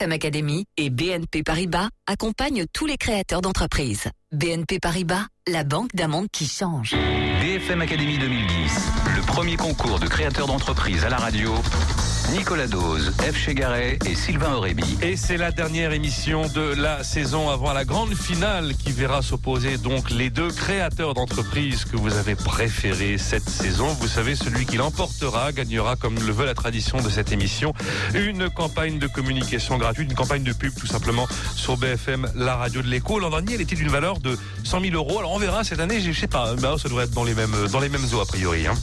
Academy et BNP Paribas accompagnent tous les créateurs d'entreprises. BNP Paribas, la banque d'un monde qui change. BFM Academy 2010, le premier concours de créateurs d'entreprises à la radio. Nicolas Dose, F. Chegaray et Sylvain Aurébi. Et c'est la dernière émission de la saison avant la grande finale qui verra s'opposer donc les deux créateurs d'entreprises que vous avez préférés cette saison. Vous savez, celui qui l'emportera gagnera, comme le veut la tradition de cette émission, une campagne de communication gratuite, une campagne de pub tout simplement sur BFM, la radio de l'écho. L'an dernier, elle était d'une valeur de 100 000 euros. Alors on verra cette année, je sais pas, bah, ça devrait être dans les mêmes, dans eaux a priori. Hein.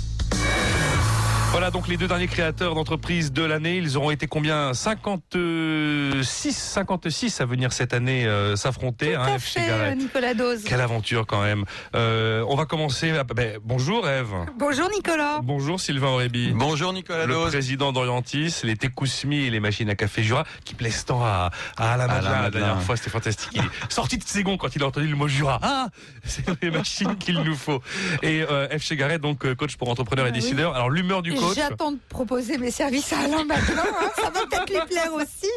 Voilà donc les deux derniers créateurs d'entreprise de l'année. Ils auront été combien? 56, 56 à venir cette année euh, s'affronter. Hein, fait, Nicolas Dose. Quelle aventure quand même. Euh, on va commencer. Ben, bonjour Eve. Bonjour Nicolas. Bonjour Sylvain Aurébi. Bonjour Nicolas Le Dose. président d'Orientis, les Tekousmi et les machines à café Jura qui plaisent tant à, à Alain Madelin. La dernière fois, c'était fantastique. Il est sorti de ses gonds quand il a entendu le mot Jura. Ah, c'est les machines qu'il nous faut. Et euh. Chegaret, donc euh, coach pour entrepreneurs et Ah décideurs. Alors l'humeur du coach. J'attends de proposer mes services à Alain maintenant. hein. Ça va peut-être lui plaire aussi.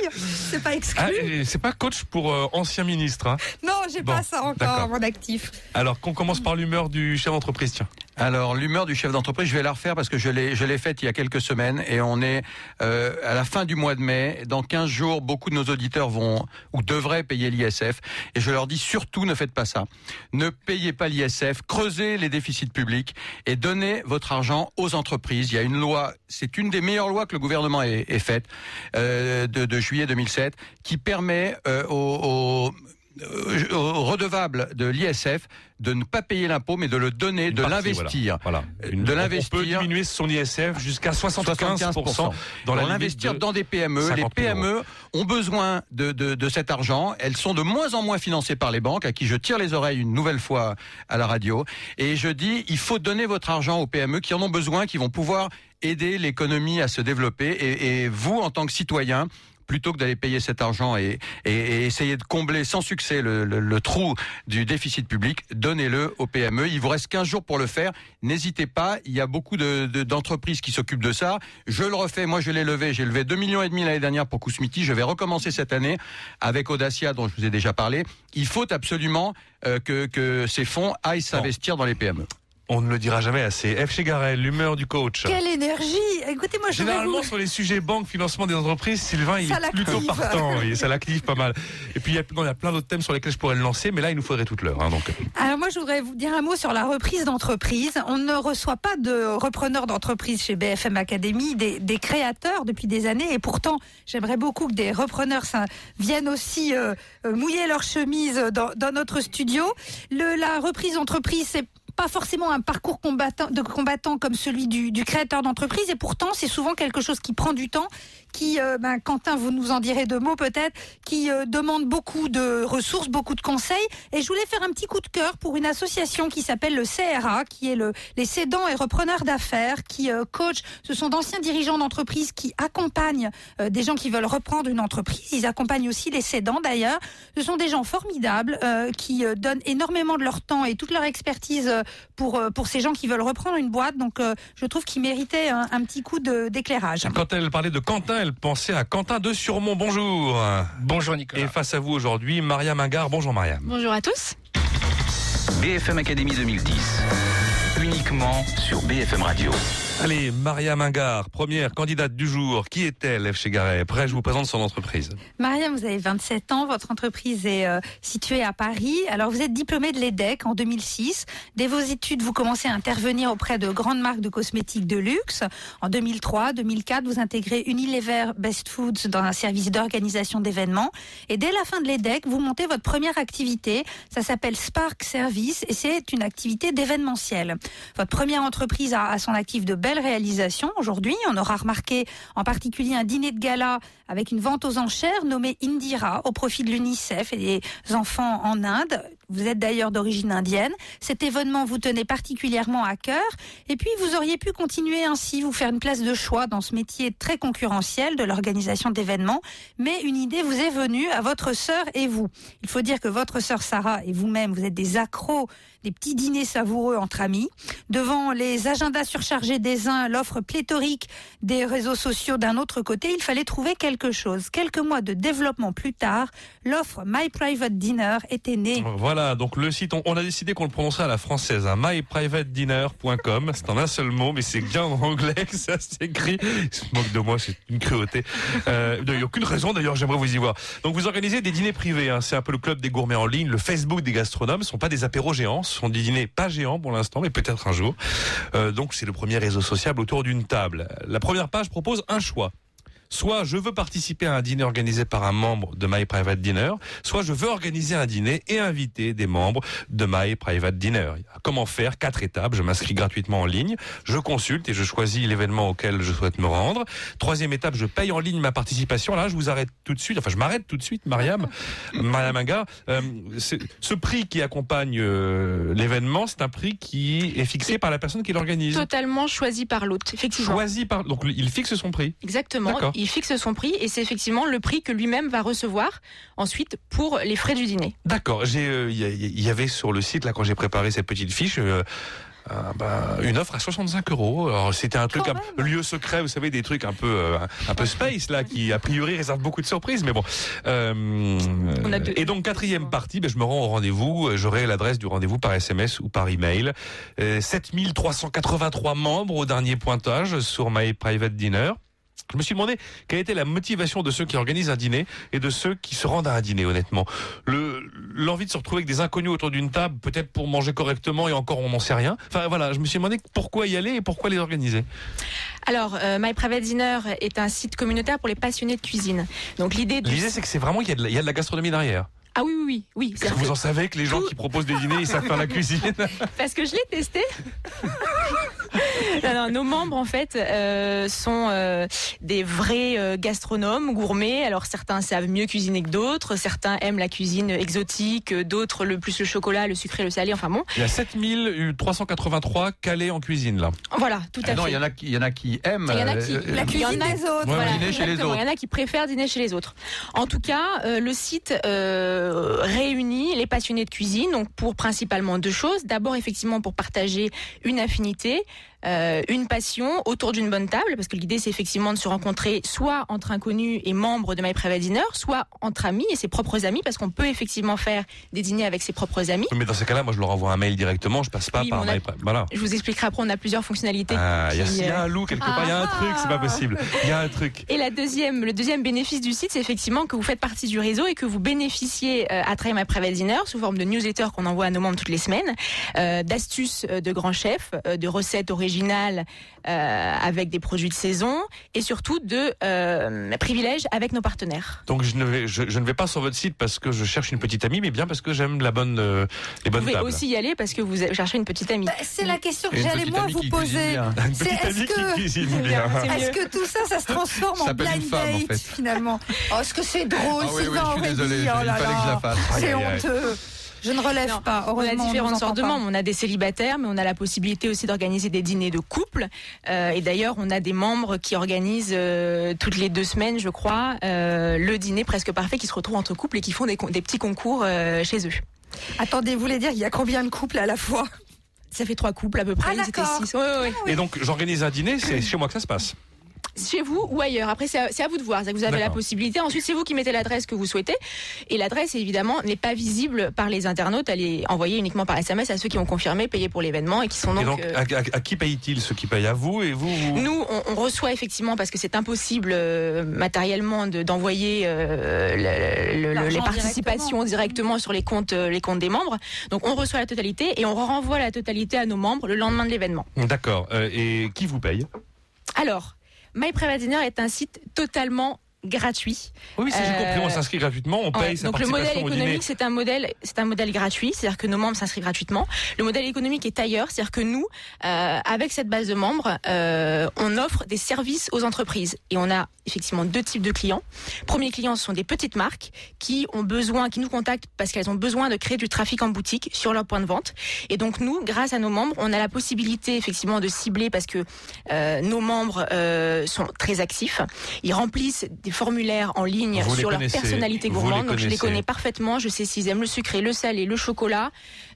C'est pas exclu. Ah, et c'est pas coach pour euh, ancien ministre. Hein. non, j'ai bon, pas ça encore à mon actif. Alors qu'on commence par l'humeur du chef d'entreprise, tiens. Alors l'humeur du chef d'entreprise, je vais la refaire parce que je l'ai je l'ai faite il y a quelques semaines et on est euh, à la fin du mois de mai. Dans 15 jours, beaucoup de nos auditeurs vont ou devraient payer l'ISF et je leur dis surtout ne faites pas ça. Ne payez pas l'ISF, creusez les déficits publics et donnez votre argent aux entreprises. Il y a une loi, c'est une des meilleures lois que le gouvernement ait, ait faite euh, de, de juillet 2007 qui permet euh, aux, aux euh, aux redevables de l'ISF de ne pas payer l'impôt mais de le donner, Une de l'investir. Voilà. Euh, Une- de On peut l'investir. diminuer son ISF jusqu'à 75%, 75%. dans l'investir de dans des PME. Les 50 000 PME ont besoin de, de, de cet argent. Elles sont de moins en moins financées par les banques, à qui je tire les oreilles une nouvelle fois à la radio. Et je dis, il faut donner votre argent aux PME qui en ont besoin, qui vont pouvoir aider l'économie à se développer. Et, et vous, en tant que citoyen, plutôt que d'aller payer cet argent et, essayer de combler sans succès le, trou du déficit public, donnez-le aux PME. Il vous reste 15 jours pour le faire. N'hésitez pas. Il y a beaucoup de- de- d'entreprises qui s'occupent de ça. Je le refais. Moi, je l'ai levé. J'ai levé 2 millions et demi l'année dernière pour Kousmiti. Je vais recommencer cette année avec Audacia, dont je vous ai déjà parlé. Il faut absolument euh, que ces fonds aillent s'investir dans les PME. On ne le dira jamais assez. F. Chegaray, l'humeur du coach. Quelle énergie Écoutez, moi je Généralement, vous... sur les sujets banque, financement des entreprises, Sylvain, il Ça est plutôt partant. oui, ça l'active pas mal. Et puis, il y a, non, il y a plein d'autres thèmes sur lesquels je pourrais le lancer, mais là, il nous faudrait toute l'heure. hein, donc. Alors moi, je voudrais vous dire un mot sur la reprise d'entreprise. On ne reçoit pas de repreneurs d'entreprise chez BFM Academy, des, des créateurs depuis des années. Et pourtant, j'aimerais beaucoup que des repreneurs ça, viennent aussi euh, euh, mouiller leur chemise dans, dans notre studio. Le, la reprise d'entreprise, c'est pas forcément un parcours de combattant comme celui du créateur d'entreprise, et pourtant c'est souvent quelque chose qui prend du temps, qui, euh, ben, Quentin, vous nous en direz deux mots peut-être, qui euh, demande beaucoup de ressources, beaucoup de conseils. Et je voulais faire un petit coup de cœur pour une association qui s'appelle le CRA, qui est le, les cédants et repreneurs d'affaires, qui euh, coach. Ce sont d'anciens dirigeants d'entreprise qui accompagnent euh, des gens qui veulent reprendre une entreprise. Ils accompagnent aussi les cédants d'ailleurs. Ce sont des gens formidables euh, qui donnent énormément de leur temps et toute leur expertise pour pour ces gens qui veulent reprendre une boîte. Donc je trouve qu'ils méritaient un, un petit coup d'éclairage. Quand elle parlait de Quentin, elle pensait à Quentin de Surmont. Bonjour. Bonjour Nicolas. Et face à vous aujourd'hui, Maria Mingard. Bonjour, Maria. Bonjour à tous. BFM Academy 2010. Uniquement sur BFM Radio. Allez, Maria Mingard, première candidate du jour. Qui est-elle, F. Chegaray Après, je vous présente son entreprise. Mariam, vous avez 27 ans, votre entreprise est euh, située à Paris. Alors vous êtes diplômée de l'EDEC en 2006. Dès vos études, vous commencez à intervenir auprès de grandes marques de cosmétiques de luxe. En 2003, 2004, vous intégrez Unilever Best Foods dans un service d'organisation d'événements. Et dès la fin de l'EDEC, vous montez votre première activité. Ça s'appelle Spark Service et c'est une activité d'événementiel. Votre première entreprise a son actif de belles réalisations aujourd'hui. On aura remarqué en particulier un dîner de gala avec une vente aux enchères nommée Indira au profit de l'UNICEF et des enfants en Inde. Vous êtes d'ailleurs d'origine indienne. Cet événement vous tenait particulièrement à cœur. Et puis, vous auriez pu continuer ainsi, vous faire une place de choix dans ce métier très concurrentiel de l'organisation d'événements. Mais une idée vous est venue à votre sœur et vous. Il faut dire que votre sœur Sarah et vous-même, vous êtes des accros des petits dîners savoureux entre amis. Devant les agendas surchargés des uns, l'offre pléthorique des réseaux sociaux d'un autre côté, il fallait trouver quelque chose. Quelques mois de développement plus tard, l'offre My Private Dinner était née. Voilà, donc le site, on, a décidé qu'on le prononcerait à la française, hein, myprivatedinner.com. C'est en un seul mot, mais c'est bien en anglais que ça s'écrit. Se moque de moi, c'est une cruauté. Euh, il n'y a aucune raison d'ailleurs, j'aimerais vous y voir. Donc vous organisez des dîners privés, hein, c'est un peu le club des gourmets en ligne, le Facebook des gastronomes, ce sont pas des apéros géants, ce sont des pas géants pour l'instant, mais peut-être un jour. Euh, donc c'est le premier réseau sociable autour d'une table. La première page propose un choix soit je veux participer à un dîner organisé par un membre de My Private Dinner, soit je veux organiser un dîner et inviter des membres de My Private Dinner. Comment faire? Quatre étapes. Je m'inscris gratuitement en ligne, je consulte et je choisis l'événement auquel je souhaite me rendre. Troisième étape, je paye en ligne ma participation. Là, je vous arrête tout de suite. Enfin, je m'arrête tout de suite, Mariam, Mariam Anga. Euh, ce prix qui accompagne euh, l'événement, c'est un prix qui est fixé par la personne qui l'organise. Totalement choisi par l'hôte, effectivement. Choisi par donc il fixe son prix. Exactement il fixe son prix et c'est effectivement le prix que lui-même va recevoir ensuite pour les frais du dîner. D'accord. J'ai, euh, il y, avait sur le site là quand j'ai préparé cette petite fiche. Euh, euh, bah, une offre à 65 euros. Alors c'était un truc, un lieu secret, vous savez, des trucs un peu, un peu space là, qui a priori réserve beaucoup de surprises, mais bon. et donc quatrième partie, ben, je me rends au rendez-vous, j'aurai l'adresse du rendez-vous par SMS ou par email. 7383 membres au dernier pointage sur My Private Dinner. Je me suis demandé quelle était la motivation de ceux qui organisent un dîner et de ceux qui se rendent à un dîner, honnêtement. L'envie de se retrouver avec des inconnus autour d'une table, peut-être pour manger correctement et encore on n'en sait rien. Enfin voilà, je me suis demandé pourquoi y aller et pourquoi les organiser. Alors, euh, My Private Dinner est un site communautaire pour les passionnés de cuisine. Donc l'idée L'idée c'est que c'est vraiment qu'il y, y, a de la gastronomie derrière. Ah oui, oui, oui. oui vous en savez que les gens qui proposent des dîners, ils savent faire la cuisine Parce que je l'ai testé. nos membres, en fait, euh, sont euh, des vrais euh, gastronomes, gourmets. Alors, certains savent mieux cuisiner que d'autres. Certains aiment la cuisine exotique. D'autres, le plus le chocolat, le sucré, le salé. Enfin bon. Il y a 7383 calés en cuisine, là. Voilà, tout à ah fait. Non, il y, en a qui, il y en a qui aiment. Il y en a qui, la cuisine des autres. dîner chez les autres. Il y en a qui préfèrent dîner chez les autres. En tout cas, le site réunit les passionnés de cuisine, donc pour principalement deux choses. D'abord, effectivement, pour partager une affinité, euh, une passion autour d'une bonne table, parce que l'idée c'est effectivement de se rencontrer soit entre inconnus et membres de My Private Dinner, soit entre amis et ses propres amis, parce qu'on peut effectivement faire des dîners avec ses propres amis. Mais dans ces cas-là, moi je leur envoie un mail directement, je passe pas par My Voilà. Je vous expliquerai après, on a plusieurs fonctionnalités. Ah, il y, a un loup quelque part, il y a un truc, c'est pas possible. Il y a un truc. Et la deuxième, le deuxième bénéfice du site, c'est effectivement que vous faites partie du réseau et que vous bénéficiez euh, à travers My Private Dinner sous forme de newsletter qu'on envoie à nos membres toutes les semaines, euh, d'astuces de grands chefs, de recettes originales euh, avec des produits de saison et surtout de euh, privilèges avec nos partenaires. Donc je ne, vais, je, ne vais pas sur votre site parce que je cherche une petite amie, mais bien parce que j'ème la bonne, euh, les bonnes Vous pouvez aussi y aller parce que vous cherchez une petite amie. Bah, c'est la question que j'allais moi vous poser. C'est est-ce que, tout ça, ça se transforme en blind date finalement? Oh, Est-ce que c'est drôle, ah, oui, oui, je suis désolé, je la fasse. C'est honteux. Je ne relève pas. On a différentes sortes de membres. On a des célibataires, mais on a la possibilité aussi d'organiser des dîners de couple. Euh, et d'ailleurs, on a des membres qui organisent euh, toutes les deux semaines, je crois, euh, le dîner presque parfait qui se retrouve entre couples et qui font des, petits concours chez eux. Attendez, vous voulez dire il y a combien de couples à la fois? Ça fait trois couples à peu près. Ah, ils six. Et donc j'organise un dîner, c'est chez moi que ça se passe chez vous ou ailleurs. Après, c'est à, vous de voir. Vous avez la possibilité. Ensuite, c'est vous qui mettez l'adresse que vous souhaitez. Et l'adresse, évidemment, n'est pas visible par les internautes. Elle est envoyée uniquement par SMS à ceux qui ont confirmé, payé pour l'événement et qui sont donc. Euh, à, qui paye-t-il Ceux qui payent à vous et vous, Nous, on, reçoit effectivement parce que c'est impossible euh, matériellement d'envoyer euh, les participations directement. sur les comptes, les comptes des membres. Donc, on reçoit la totalité et on renvoie la totalité à nos membres le lendemain de l'événement. D'accord. et qui vous paye? Alors, My Private Dinner est un site totalement gratuit. Oui, ça j'ai Euh, compris. On s'inscrit gratuitement, on paye Ouais, sa donc le modèle économique, c'est un modèle, c'est un modèle gratuit, c'est-à-dire que nos membres s'inscrivent gratuitement. Le modèle économique est ailleurs, c'est-à-dire que nous, euh, avec cette base de membres, euh, on offre des services aux entreprises et on a effectivement deux types de clients. Premier client, ce sont des petites marques qui ont besoin, qui nous contactent parce qu'elles ont besoin de créer du trafic en boutique sur leur point de vente. Et donc nous, grâce à nos membres, on a la possibilité effectivement de cibler parce que euh, nos membres euh, sont très actifs. Ils remplissent des formulaires en ligne Vous sur leur personnalité gourmande. Donc je les connais parfaitement. Je sais s'ils aiment le sucré, le salé, le chocolat,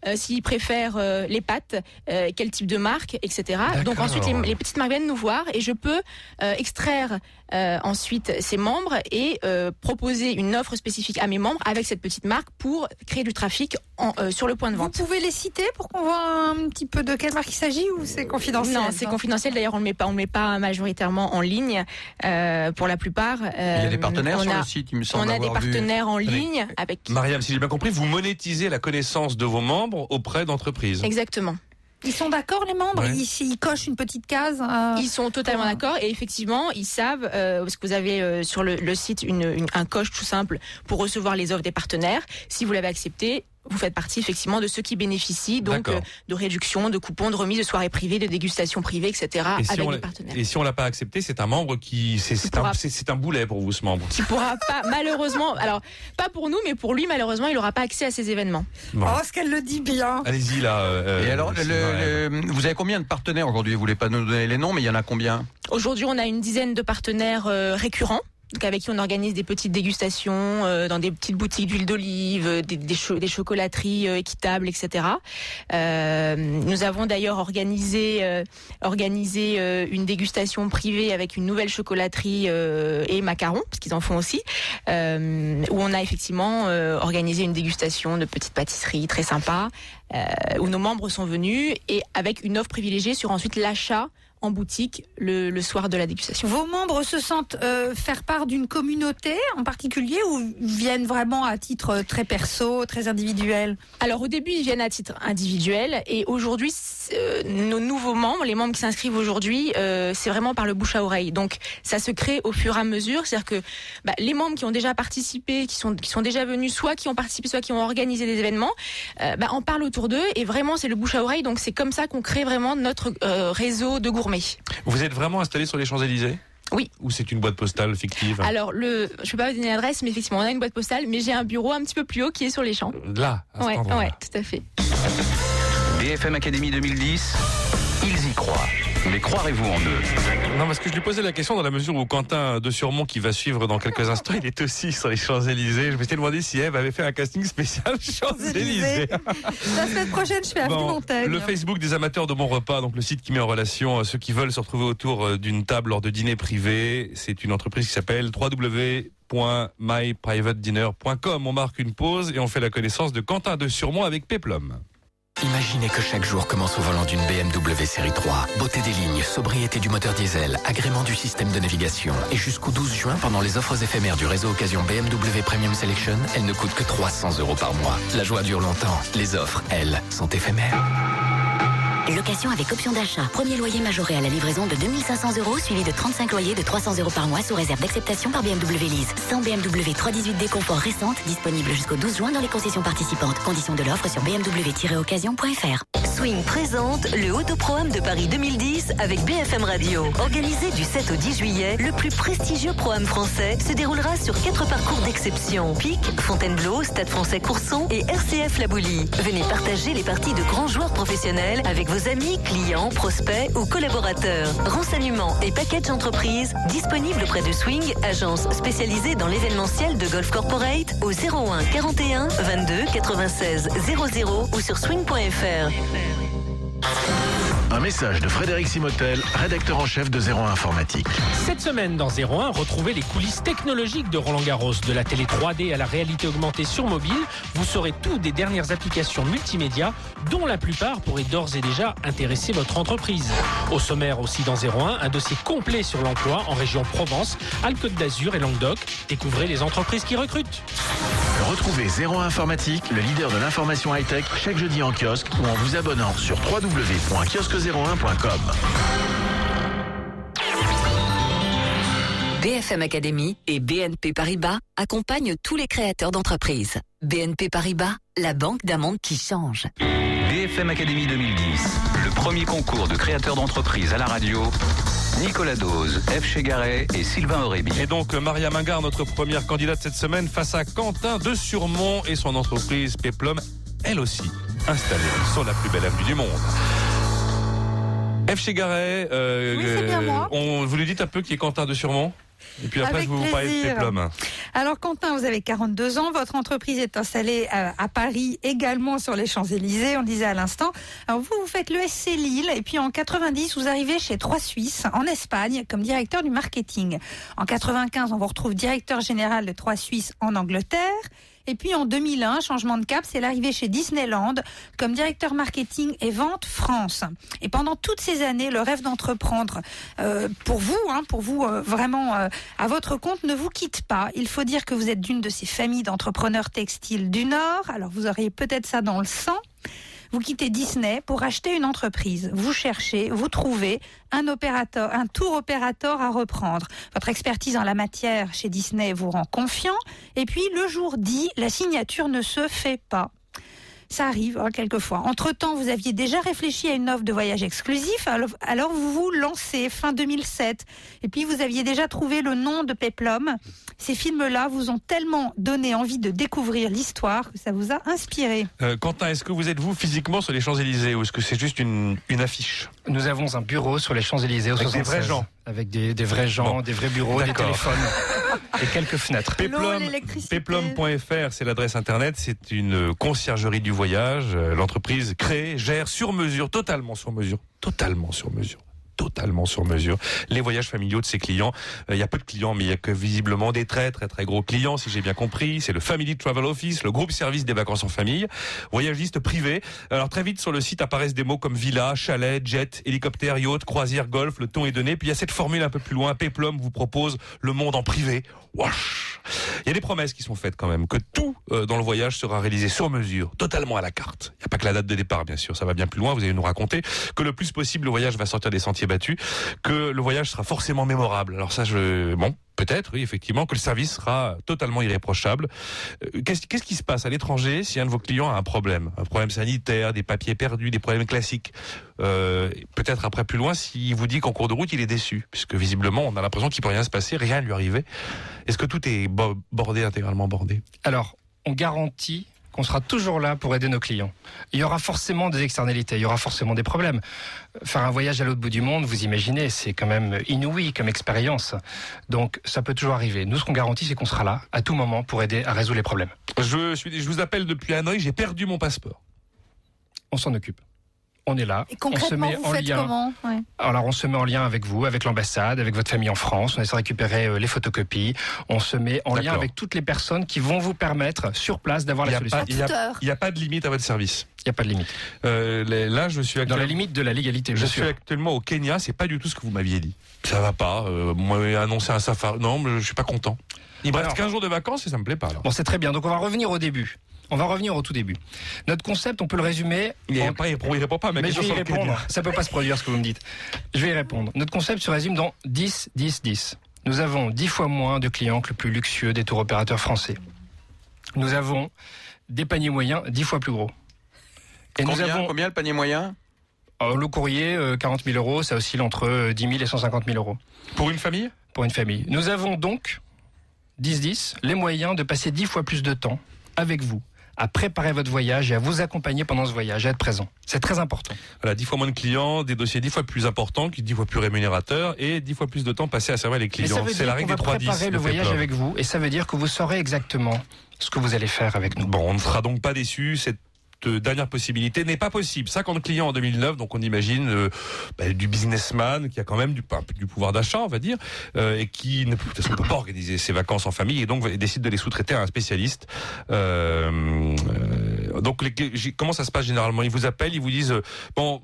euh, s'ils préfèrent euh, les pâtes, euh, quel type de marque, etc. Donc ensuite, les, les petites marques viennent nous voir et je peux euh, extraire euh, ensuite ces membres et euh, proposer une offre spécifique à mes membres avec cette petite marque pour créer du trafic en, euh, sur le point de Vous vente. pouvez les citer pour qu'on voit un petit peu de quelle marque il s'agit ou c'est confidentiel? Non, c'est confidentiel. D'ailleurs, on le met pas, on le met pas majoritairement en ligne euh, pour la plupart. Il y a des partenaires sur a, le site, il me semble On a des vu. partenaires en ligne avec. Mariam, si j'ai bien compris, vous monétisez la connaissance de vos membres auprès d'entreprises. Exactement. Ils sont d'accord les membres Ouais. ils, ils cochent une petite case euh, Ils sont totalement d'accord et effectivement, ils savent, euh, parce que vous avez euh, sur le, le site une, une- un coche tout simple pour recevoir les offres des partenaires. Si vous l'avez accepté, vous faites partie effectivement de ceux qui bénéficient donc euh, de réductions, de coupons, de remises, de soirées privées, de dégustations privées, etc. Et si, avec l'a- partenaires. et si on l'a pas accepté, c'est un membre qui, c'est c'est un, un boulet pour vous ce membre. Qui pourra pas, malheureusement, alors pas pour nous, mais pour lui, malheureusement, il n'aura pas accès à ces événements. Bon. Oh, ce qu'elle le dit bien. Allez-y là. euh, Et alors, le- Sylvain. le- vous avez combien de partenaires aujourd'hui? Vous voulez pas nous donner les noms, mais il y en a combien? Aujourd'hui, on a une dizaine de partenaires euh, récurrents. Donc avec qui on organise des petites dégustations euh, dans des petites boutiques d'huile d'olive, euh, des, des, des chocolateries euh, équitables, etc. Euh, nous avons d'ailleurs organisé euh, organisé une dégustation privée avec une nouvelle chocolaterie et macarons, parce qu'ils en font aussi, où on a effectivement organisé une dégustation de petites pâtisseries très sympa, où nos membres sont venus et avec une offre privilégiée sur ensuite l'achat en boutique le, le soir de la dégustation. Vos membres se sentent euh, faire part d'une communauté en particulier ou viennent vraiment à titre euh, très perso, très individuel? Alors au début, ils viennent à titre individuel et aujourd'hui, euh, nos nouveaux membres, les membres qui s'inscrivent aujourd'hui, euh, c'est vraiment par le bouche à oreille. Donc ça se crée au fur et à mesure, c'est-à-dire que bah, les membres qui ont déjà participé, qui sont qui sont déjà venus, soit qui ont participé, soit qui ont organisé des événements, bah, en parlent autour d'eux et vraiment c'est le bouche à oreille. Donc c'est comme ça qu'on crée vraiment notre réseau de Vous êtes vraiment installé sur les Champs-Élysées? Oui. Ou c'est une boîte postale fictive? Alors le, je peux pas vous donner l'adresse, mais effectivement on a une boîte postale, mais j'ai un bureau un petit peu plus haut qui est sur les champs. Là, à cet Ouais, ouais, tout à fait. BFM Academy 2010, ils y croient. Mais croirez-vous en eux Non, parce que je lui posais la question dans la mesure où Quentin de Surmont, qui va suivre dans quelques instants, il est aussi sur les Champs-Élysées. Je me suis demandé si Eve avait fait un casting spécial Champs-Élysées. La semaine prochaine, je fais Avenue Bon, Montaigne. le Facebook des amateurs de bon repas, donc le site qui met en relation euh, ceux qui veulent se retrouver autour euh, d'une table lors de dîner privé. C'est une entreprise qui s'appelle www.myprivatedinner.com. On marque une pause et on fait la connaissance de Quentin de Surmont avec Peplum. Imaginez que chaque jour commence au volant d'une BMW série 3. Beauté des lignes, sobriété du moteur diesel, agrément du système de navigation. Et jusqu'au 12 juin, pendant les offres éphémères du réseau Occasion BMW Premium Selection, elle ne coûte que 300 euros par mois. La joie dure longtemps. Les offres, elles, sont éphémères. Location avec option d'achat. Premier loyer majoré à la livraison de 2500 euros, suivi de 35 loyers de 300 euros par mois sous réserve d'acceptation par BMW Lease. 100 BMW 318D confort récente, disponible jusqu'au 12 juin dans les concessions participantes. Conditions de l'offre sur bmw-occasion.fr. Swing présente le Autoproam de Paris 2010 avec BFM Radio. Organisé du 7 au 10 juillet, le plus prestigieux Proam français se déroulera sur quatre parcours d'exception. Pic, Fontainebleau, Stade français Courson et RCF La Boulie. Venez partager les parties de grands joueurs professionnels avec vos amis, clients, prospects ou collaborateurs. Renseignements et package entreprise disponibles auprès de Swing, agence spécialisée dans l'événementiel de Golf Corporate au 01 41 22 96 00 ou sur swing.fr. Un message de Frédéric Simotel, rédacteur en chef de 01 Informatique. Cette semaine dans 01, retrouvez les coulisses technologiques de Roland Garros, de la télé 3D à la réalité augmentée sur mobile. Vous saurez tout des dernières applications multimédia, dont la plupart pourraient d'ores et déjà intéresser votre entreprise. Au sommaire aussi dans 01, un dossier complet sur l'emploi en région Provence, Alpes-Côte d'Azur et Languedoc. Découvrez les entreprises qui recrutent. Retrouvez 01 Informatique, le leader de l'information high-tech, chaque jeudi en kiosque ou en vous abonnant sur www.kiosque01.com. BFM Academy et BNP Paribas accompagnent tous les créateurs d'entreprises. BNP Paribas, la banque d'un monde qui change. BFM Academy 2010, le premier concours de créateurs d'entreprise à la radio. Nicolas Dose, F. Chegaray et Sylvain Aurébi. Et donc Maria Mingard, notre première candidate cette semaine, face à Quentin de Surmont et son entreprise Peplum, elle aussi installée sur la plus belle avenue du monde. F. Chegaray, euh, Oui, c'est bien moi. on vous lui dites un peu qui est Quentin de Surmont? Et puis après, Avec je vais vous parler de. Peplum. Alors Quentin, vous avez 42 ans, votre entreprise est installée euh, à Paris, également sur les Champs-Élysées, on disait à l'instant. Alors vous, vous faites le SC Lille, et puis en 90, vous arrivez chez Trois Suisses, en Espagne, comme directeur du marketing. En 95, on vous retrouve directeur général de Trois Suisses en Angleterre. Et puis en 2001, changement de cap, c'est l'arrivée chez Disneyland comme directeur marketing et vente France. Et pendant toutes ces années, le rêve d'entreprendre euh, pour vous, hein, pour vous euh, vraiment euh, à votre compte, ne vous quitte pas. Il faut dire que vous êtes d'une de ces familles d'entrepreneurs textiles du Nord. Alors vous auriez peut-être ça dans le sang. Vous quittez Disney pour acheter une entreprise. Vous cherchez, vous trouvez un opérateur, un tour opérateur à reprendre. Votre expertise en la matière chez Disney vous rend confiant. Et puis le jour dit, la signature ne se fait pas. Ça arrive hein, quelquefois. Entre-temps, vous aviez déjà réfléchi à une offre de voyage exclusif, alors, vous vous lancez fin 2007. Et puis vous aviez déjà trouvé le nom de Peplum. Ces films-là vous ont tellement donné envie de découvrir l'histoire que ça vous a inspiré. Euh, Quentin, est-ce que vous êtes vous physiquement sur les Champs-Élysées ou est-ce que c'est juste une, une affiche? Nous avons un bureau sur les Champs-Élysées au Avec des 76, vrais gens. Avec des, des vrais gens, Bon. des vrais bureaux, des téléphones et quelques fenêtres. Peplum, Peplum.fr, c'est l'adresse internet. C'est une conciergerie du voyage. L'entreprise crée, gère sur mesure, totalement sur mesure, totalement sur mesure. Totalement sur mesure. Les voyages familiaux de ses clients. Euh, Il y a peu de clients, mais il y a que visiblement des très très très gros clients, si j'ai bien compris. C'est le Family Travel Office, le groupe service des vacances en famille, voyagiste privé. Alors très vite sur le site apparaissent des mots comme villa, chalet, jet, hélicoptère, yacht, croisière, golf. Le ton est donné. Puis il y a cette formule un peu plus loin. Peplum vous propose le monde en privé. Waouh il y a des promesses qui sont faites quand même, que tout euh, dans le voyage sera réalisé sur mesure, totalement à la carte. Il n'y a pas que la date de départ, bien sûr, ça va bien plus loin, vous allez nous raconter que le plus possible le voyage va sortir des sentiers battus, que le voyage sera forcément mémorable. Alors ça, je... Bon, peut-être, oui, effectivement, que le service sera totalement irréprochable. Euh, Qu'est-ce qui se passe à l'étranger si un de vos clients a un problème? Un problème sanitaire, des papiers perdus, des problèmes classiques Euh, Peut-être après plus loin, s'il vous dit qu'en cours de route, il est déçu, puisque visiblement, on a l'impression qu'il peut rien se passer, rien ne lui arriver. Est-ce que tout est bo- bordé, intégralement bordé? Alors, on garantit qu'on sera toujours là pour aider nos clients. Il y aura forcément des externalités, il y aura forcément des problèmes. Faire un voyage à l'autre bout du monde, vous imaginez, c'est quand même inouï comme expérience. Donc, ça peut toujours arriver. Nous, ce qu'on garantit, c'est qu'on sera là à tout moment pour aider à résoudre les problèmes. Je, suis, je vous appelle depuis Hanoï, j'ai perdu mon passeport. On s'en occupe. On est là. Et on se concrètement, met vous en faites lien. comment? Ouais. Alors on se met en lien avec vous, avec l'ambassade, avec votre famille en France. On essaie de récupérer euh, les photocopies. On se met en lien avec toutes les personnes qui vont vous permettre sur place d'avoir la n'y a, solution. pas- il y a- pas de limite à votre service. Il n'y a pas de limite. Euh, les- là, je suis Dans actuellement, la limite de la légalité, je suis sûr. actuellement au Kenya. C'est pas du tout ce que vous m'aviez dit. Ça va pas. Euh, moi, annoncer un safari. Non, mais je suis pas content. Il me reste Alors- 15 jours de vacances et ça me plaît pas. Alors. Bon, c'est très bien. Donc on va revenir au début. On va revenir au tout début. Notre concept, on peut le résumer. Il, en- pas, il répond- pas Mais je vais y répondre. Ça peut pas se produire ce que vous me dites. Je vais y répondre. Notre concept se résume dans 10, 10, 10. Nous avons 10 fois moins de clients que le plus luxueux des tour opérateurs français. Nous avons des paniers moyens 10 fois plus gros. Et combien, nous avons combien le panier moyen? Euh, le courrier, euh, 40 000 euros, ça oscille entre euh, 10 000 et 150 000 euros. Pour une famille? Pour une famille. Nous avons donc, 10-10, les moyens de passer 10 fois plus de temps avec vous, à préparer votre voyage et à vous accompagner pendant ce voyage, à être présent. C'est très important. Voilà, 10 fois moins de clients, des dossiers 10 fois plus importants, qui 10 fois plus rémunérateurs et 10 fois plus de temps passé à servir les clients. C'est la règle des 3 10. préparer le voyage avec vous et ça veut dire que vous saurez exactement ce que vous allez faire avec nous. Bon, on ne sera donc pas déçu. Cette euh, dernière possibilité n'est pas possible. 50 clients en 2009, donc on imagine euh, bah, du businessman qui a quand même du, du pouvoir d'achat, on va dire, euh, et qui ne peut, pas organiser ses vacances en famille et donc décide de les sous-traiter à un spécialiste. Euh, donc comment ça se passe généralement? Ils vous appellent, ils vous disent bon.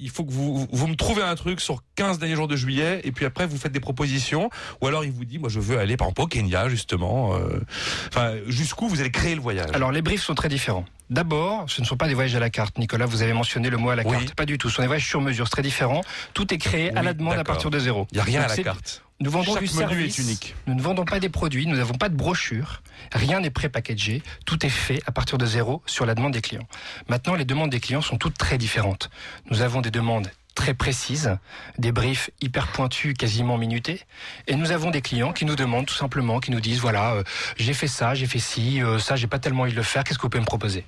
Il faut que vous, vous me trouvez un truc sur 15 derniers jours de juillet et puis après vous faites des propositions ou alors il vous dit moi je veux aller par exemple au Kenya justement euh, enfin jusqu'où vous allez créer le voyage Alors les briefs sont très différents. D'abord, ce ne sont pas des voyages à la carte. Nicolas, vous avez mentionné le mot à la Oui. carte. Pas du tout. Ce sont des voyages sur mesure. C'est très différent. Tout est créé à la demande à partir de zéro. Il y a rien Donc à la carte Nous vendons Chaque du menu service. est unique. Nous ne vendons pas des produits, nous n'avons pas de brochure, rien n'est pré-packagé, tout est fait à partir de zéro sur la demande des clients. Maintenant, les demandes des clients sont toutes très différentes. Nous avons des demandes très précises, des briefs hyper pointus, quasiment minutés, et nous avons des clients qui nous demandent tout simplement, qui nous disent voilà, euh, j'ai fait ça, j'ai fait ci, euh, ça, j'ai pas tellement envie de le faire, qu'est-ce que vous pouvez me proposer?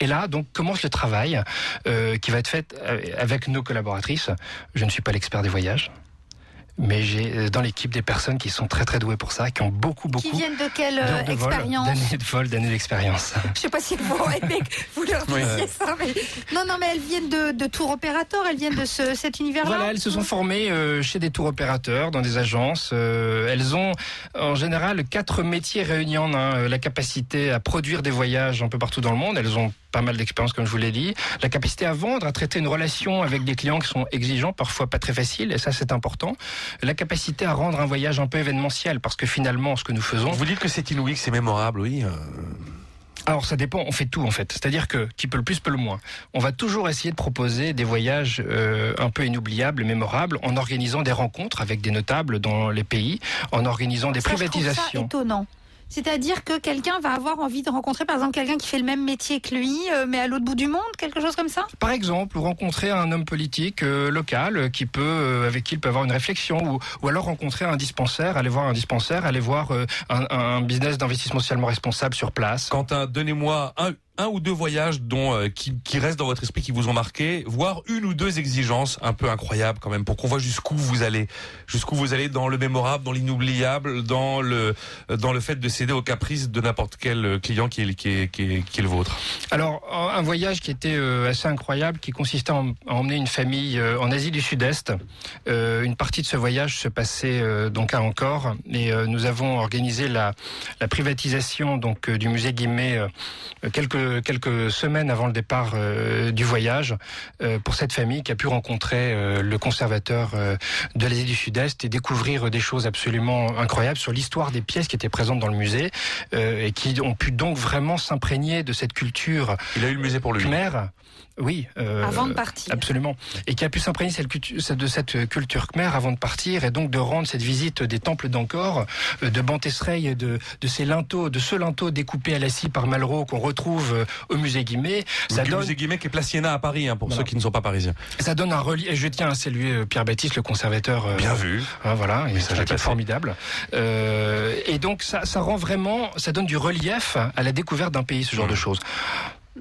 Et là, donc, commence le travail euh, qui va être fait euh, avec nos collaboratrices. Je ne suis pas l'expert des voyages, mais j'ai euh, dans l'équipe des personnes qui sont très très douées pour ça, qui ont beaucoup beaucoup Qui viennent de quelle de expérience d'années de vol, d'années d'expérience. Je sais pas si vous vous leur Oui. disiez ça, mais non, non, mais elles viennent de, de tour opérateur, elles viennent de ce, cet univers-là. Voilà, elles se sont formées euh, chez des tours opérateurs, dans des agences. Euh, elles ont en général quatre métiers réunis en un. La capacité à produire des voyages un peu partout dans le monde. Elles ont pas mal d'expérience, comme je vous l'ai dit. La capacité à vendre, à traiter une relation avec des clients qui sont exigeants, parfois pas très faciles, et ça c'est important. La capacité à rendre un voyage un peu événementiel, parce que finalement, ce que nous faisons... Vous dites que c'est inouï, que c'est mémorable, oui. euh. Alors ça dépend, on fait tout en fait. C'est-à-dire que qui peut le plus peut le moins. On va toujours essayer de proposer des voyages euh, un peu inoubliables, mémorables, en organisant des rencontres avec des notables dans les pays, en organisant des Ça, je trouve privatisations. Ça étonnant. C'est-à-dire que quelqu'un va avoir envie de rencontrer, par exemple, quelqu'un qui fait le même métier que lui, euh, mais à l'autre bout du monde, quelque chose comme ça? Par exemple, ou rencontrer un homme politique euh, local euh, qui peut, euh, avec qui il peut avoir une réflexion, ou, ou alors rencontrer un dispensaire, aller voir un dispensaire, aller voir euh, un, un business d'investissement socialement responsable sur place. Quentin, donnez-moi un, un ou deux voyages dont, euh, qui, restent dans votre esprit, qui vous ont marqué, voire une ou deux exigences un peu incroyables quand même, pour qu'on voit jusqu'où vous allez, jusqu'où vous allez dans le mémorable, dans l'inoubliable, dans le, dans le fait de céder aux caprices de n'importe quel euh, client qui est, qui est, qui est, le vôtre. Alors, un voyage qui était euh, assez incroyable, qui consistait à, em- à emmener une famille en Asie du Sud-Est. Une partie de ce voyage se passait donc à Angkor, et nous avons organisé la, la privatisation donc du musée Guimet euh, quelques quelques semaines avant le départ euh, du voyage euh, pour cette famille qui a pu rencontrer euh, le conservateur euh, de l'Asie du Sud-Est et découvrir des choses absolument incroyables sur l'histoire des pièces qui étaient présentes dans le musée euh, et qui ont pu donc vraiment s'imprégner de cette culture. Il a eu le musée pour lui. Khmer. Oui. euh, Avant de partir. Absolument. Et qui a pu s'imprégner de cette culture khmer avant de partir et donc de rendre cette visite des temples d'Angkor, euh, de Bantesrey, de, de ces linteaux, de ce linteau découpé à la scie par Malraux qu'on retrouve euh, au musée Guimet. Ça Le donne, musée Guimet qui est place Siena à Paris, hein, pour Voilà. ceux qui ne sont pas parisiens. ça donne un relief. Et je tiens à saluer euh, Pierre Baptiste, le conservateur. euh, Bien vu. Hein, voilà, et ça, c'est formidable. Euh, et donc ça, ça rend vraiment, ça donne du relief à la découverte d'un pays, ce genre Mmh. de choses.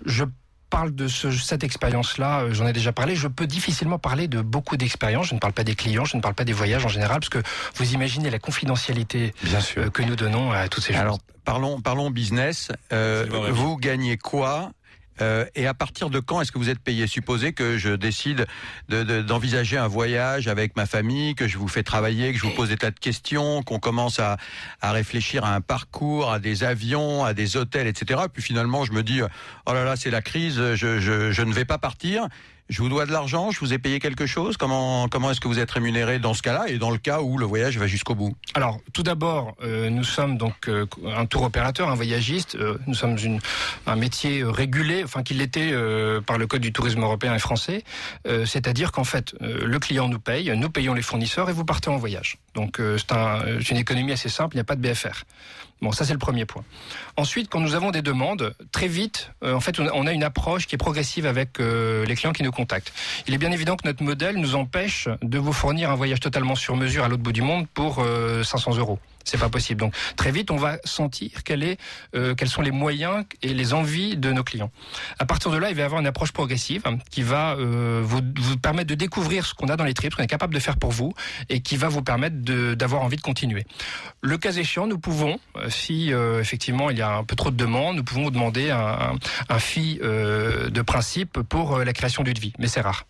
Je parle de ce- cette expérience-là, euh, j'en ai déjà parlé. Je peux difficilement parler de beaucoup d'expériences. Je ne parle pas des clients, je ne parle pas des voyages en général, parce que vous imaginez la confidentialité Bien sûr. euh, que nous donnons à toutes ces choses. Alors, parlons, parlons business. Euh, vous gagnez quoi Euh, et à partir de quand est-ce que vous êtes payé? Supposez que je décide de- de- d'envisager un voyage avec ma famille, que je vous fais travailler, que je vous pose des tas de questions, qu'on commence à, à réfléchir à un parcours, à des avions, à des hôtels, etc. Puis finalement, je me dis, oh là là, c'est la crise, je, je, je ne vais pas partir. Je vous dois de l'argent, je vous ai payé quelque chose. Comment, comment est-ce que vous êtes rémunéré dans ce cas-là et dans le cas où le voyage va jusqu'au bout Alors, tout d'abord, euh, nous sommes donc euh, un tour opérateur, un voyagiste. Euh, nous sommes une, un métier euh, régulé, enfin qui l'était euh, par le code du tourisme européen et français. Euh, C'est-à-dire qu'en fait, le client nous paye, nous payons les fournisseurs et vous partez en voyage. Donc, c'est un, une économie assez simple. Il n'y a pas de BFR. Bon, ça c'est le premier point. Ensuite, quand nous avons des demandes, très vite, euh, en fait, on a- une approche qui est progressive avec euh, les clients qui nous contactent. Il est bien évident que notre modèle nous empêche de vous fournir un voyage totalement sur mesure à l'autre bout du monde pour euh, 500 euros. C'est pas possible. Donc très vite, on va sentir euh, quels sont les moyens et les envies de nos clients. À partir de là, il va y avoir une approche progressive hein, qui va euh, vous, permettre de découvrir ce qu'on a dans les trips, ce qu'on est capable de faire pour vous, et qui va vous permettre d'avoir envie de continuer. Le cas échéant, nous pouvons, euh, si effectivement il y a un peu trop de demandes, nous pouvons vous demander un, un, de principe pour la création d'une vie, mais c'est rare.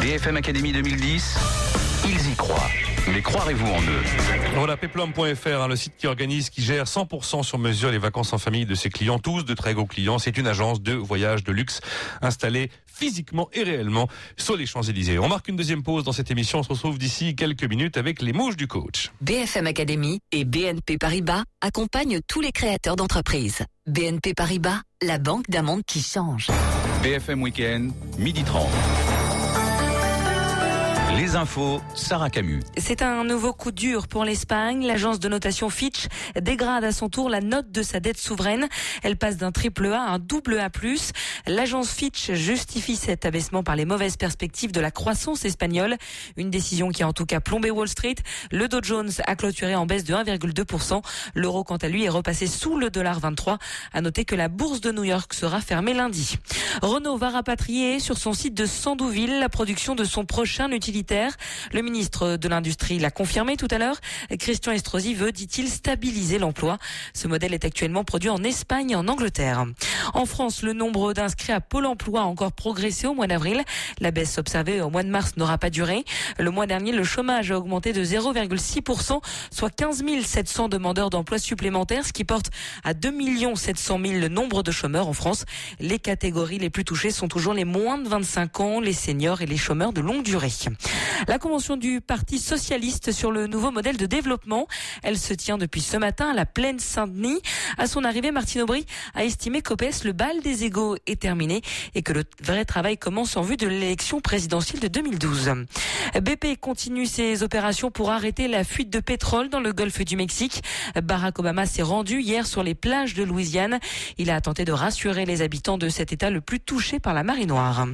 BFM Academy 2010, ils y croient. Mais croirez-vous en eux Voilà, peplum.fr, hein, le site qui organise, qui gère 100% sur mesure les vacances en famille de ses clients, tous de très gros clients. C'est une agence de voyage de luxe installée physiquement et réellement sur les Champs-Élysées. On marque une deuxième pause dans cette émission. On se retrouve d'ici quelques minutes avec les mouches du coach. BFM Academy et BNP Paribas accompagnent tous les créateurs d'entreprises. BNP Paribas, la banque d'un monde qui change. BFM Weekend, midi 30. Les infos, Sarah Camus. C'est un nouveau coup dur pour l'Espagne. L'agence de notation Fitch dégrade à son tour la note de sa dette souveraine. Elle passe d'un triple A à un double A+. L'agence Fitch justifie cet abaissement par les mauvaises perspectives de la croissance espagnole. Une décision qui a en tout cas plombé Wall Street. Le Dow Jones a clôturé en baisse de 1,2%. L'euro, quant à lui, est repassé sous le dollar 23. À noter que la bourse de New York sera fermée lundi. Renault va rapatrier sur son site de Sandouville la production de son prochain le ministre de l'Industrie l'a confirmé tout à l'heure. Christian Estrosi veut, dit-il, stabiliser l'emploi. Ce modèle est actuellement produit en Espagne et en Angleterre. En France, le nombre d'inscrits à Pôle emploi a encore progressé au mois d'avril. La baisse observée au mois de mars n'aura pas duré. Le mois dernier, le chômage a augmenté de 0,6%, soit 15 700 demandeurs d'emploi supplémentaires, ce qui porte à 2 700 000 le nombre de chômeurs en France. Les catégories les plus touchées sont toujours les moins de 25 ans, les seniors et les chômeurs de longue durée. La convention du Parti socialiste sur le nouveau modèle de développement, elle se tient depuis ce matin à la plaine Saint-Denis. À son arrivée, Martine Aubry a estimé qu'OPS, le bal des égaux est terminé et que le vrai travail commence en vue de l'élection présidentielle de 2012. BP continue ses opérations pour arrêter la fuite de pétrole dans le golfe du Mexique. Barack Obama s'est rendu hier sur les plages de Louisiane. Il a tenté de rassurer les habitants de cet État le plus touché par la marée noire.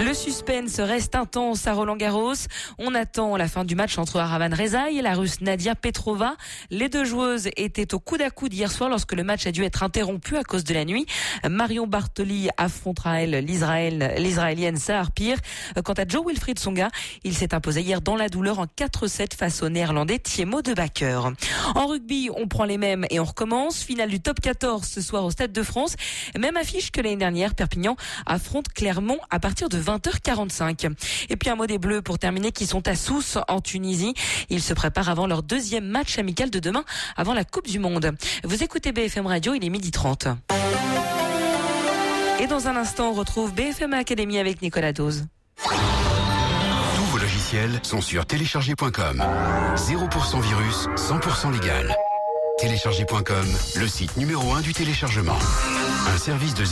Le suspense reste intense à Roland Garros. On attend la fin du match entre Aravan Reza et la russe Nadia Petrova. Les deux joueuses étaient au coude à coude hier soir lorsque le match a dû être interrompu à cause de la nuit. Marion Bartoli affrontera elle l'israélienne Sahar Pire. Quant à Joe Wilfried Songa, il s'est imposé hier dans la douleur en 4-7 face au néerlandais Thiemo de Backer. En rugby, on prend les mêmes et on recommence. Finale du top 14 ce soir au Stade de France. Même affiche que l'année dernière, Perpignan affronte Clermont à partir de 20 20h45. Et puis un mot des Bleus pour terminer qui sont à Sousse en Tunisie. Ils se préparent avant leur deuxième match amical de demain avant la Coupe du Monde. Vous écoutez BFM Radio, il est midi 30. Et dans un instant, on retrouve BFM Academy avec Nicolas Dose. Tous vos logiciels sont sur télécharger.com. 0% virus, 100% légal. Télécharger.com, le site numéro 1 du téléchargement. Un service de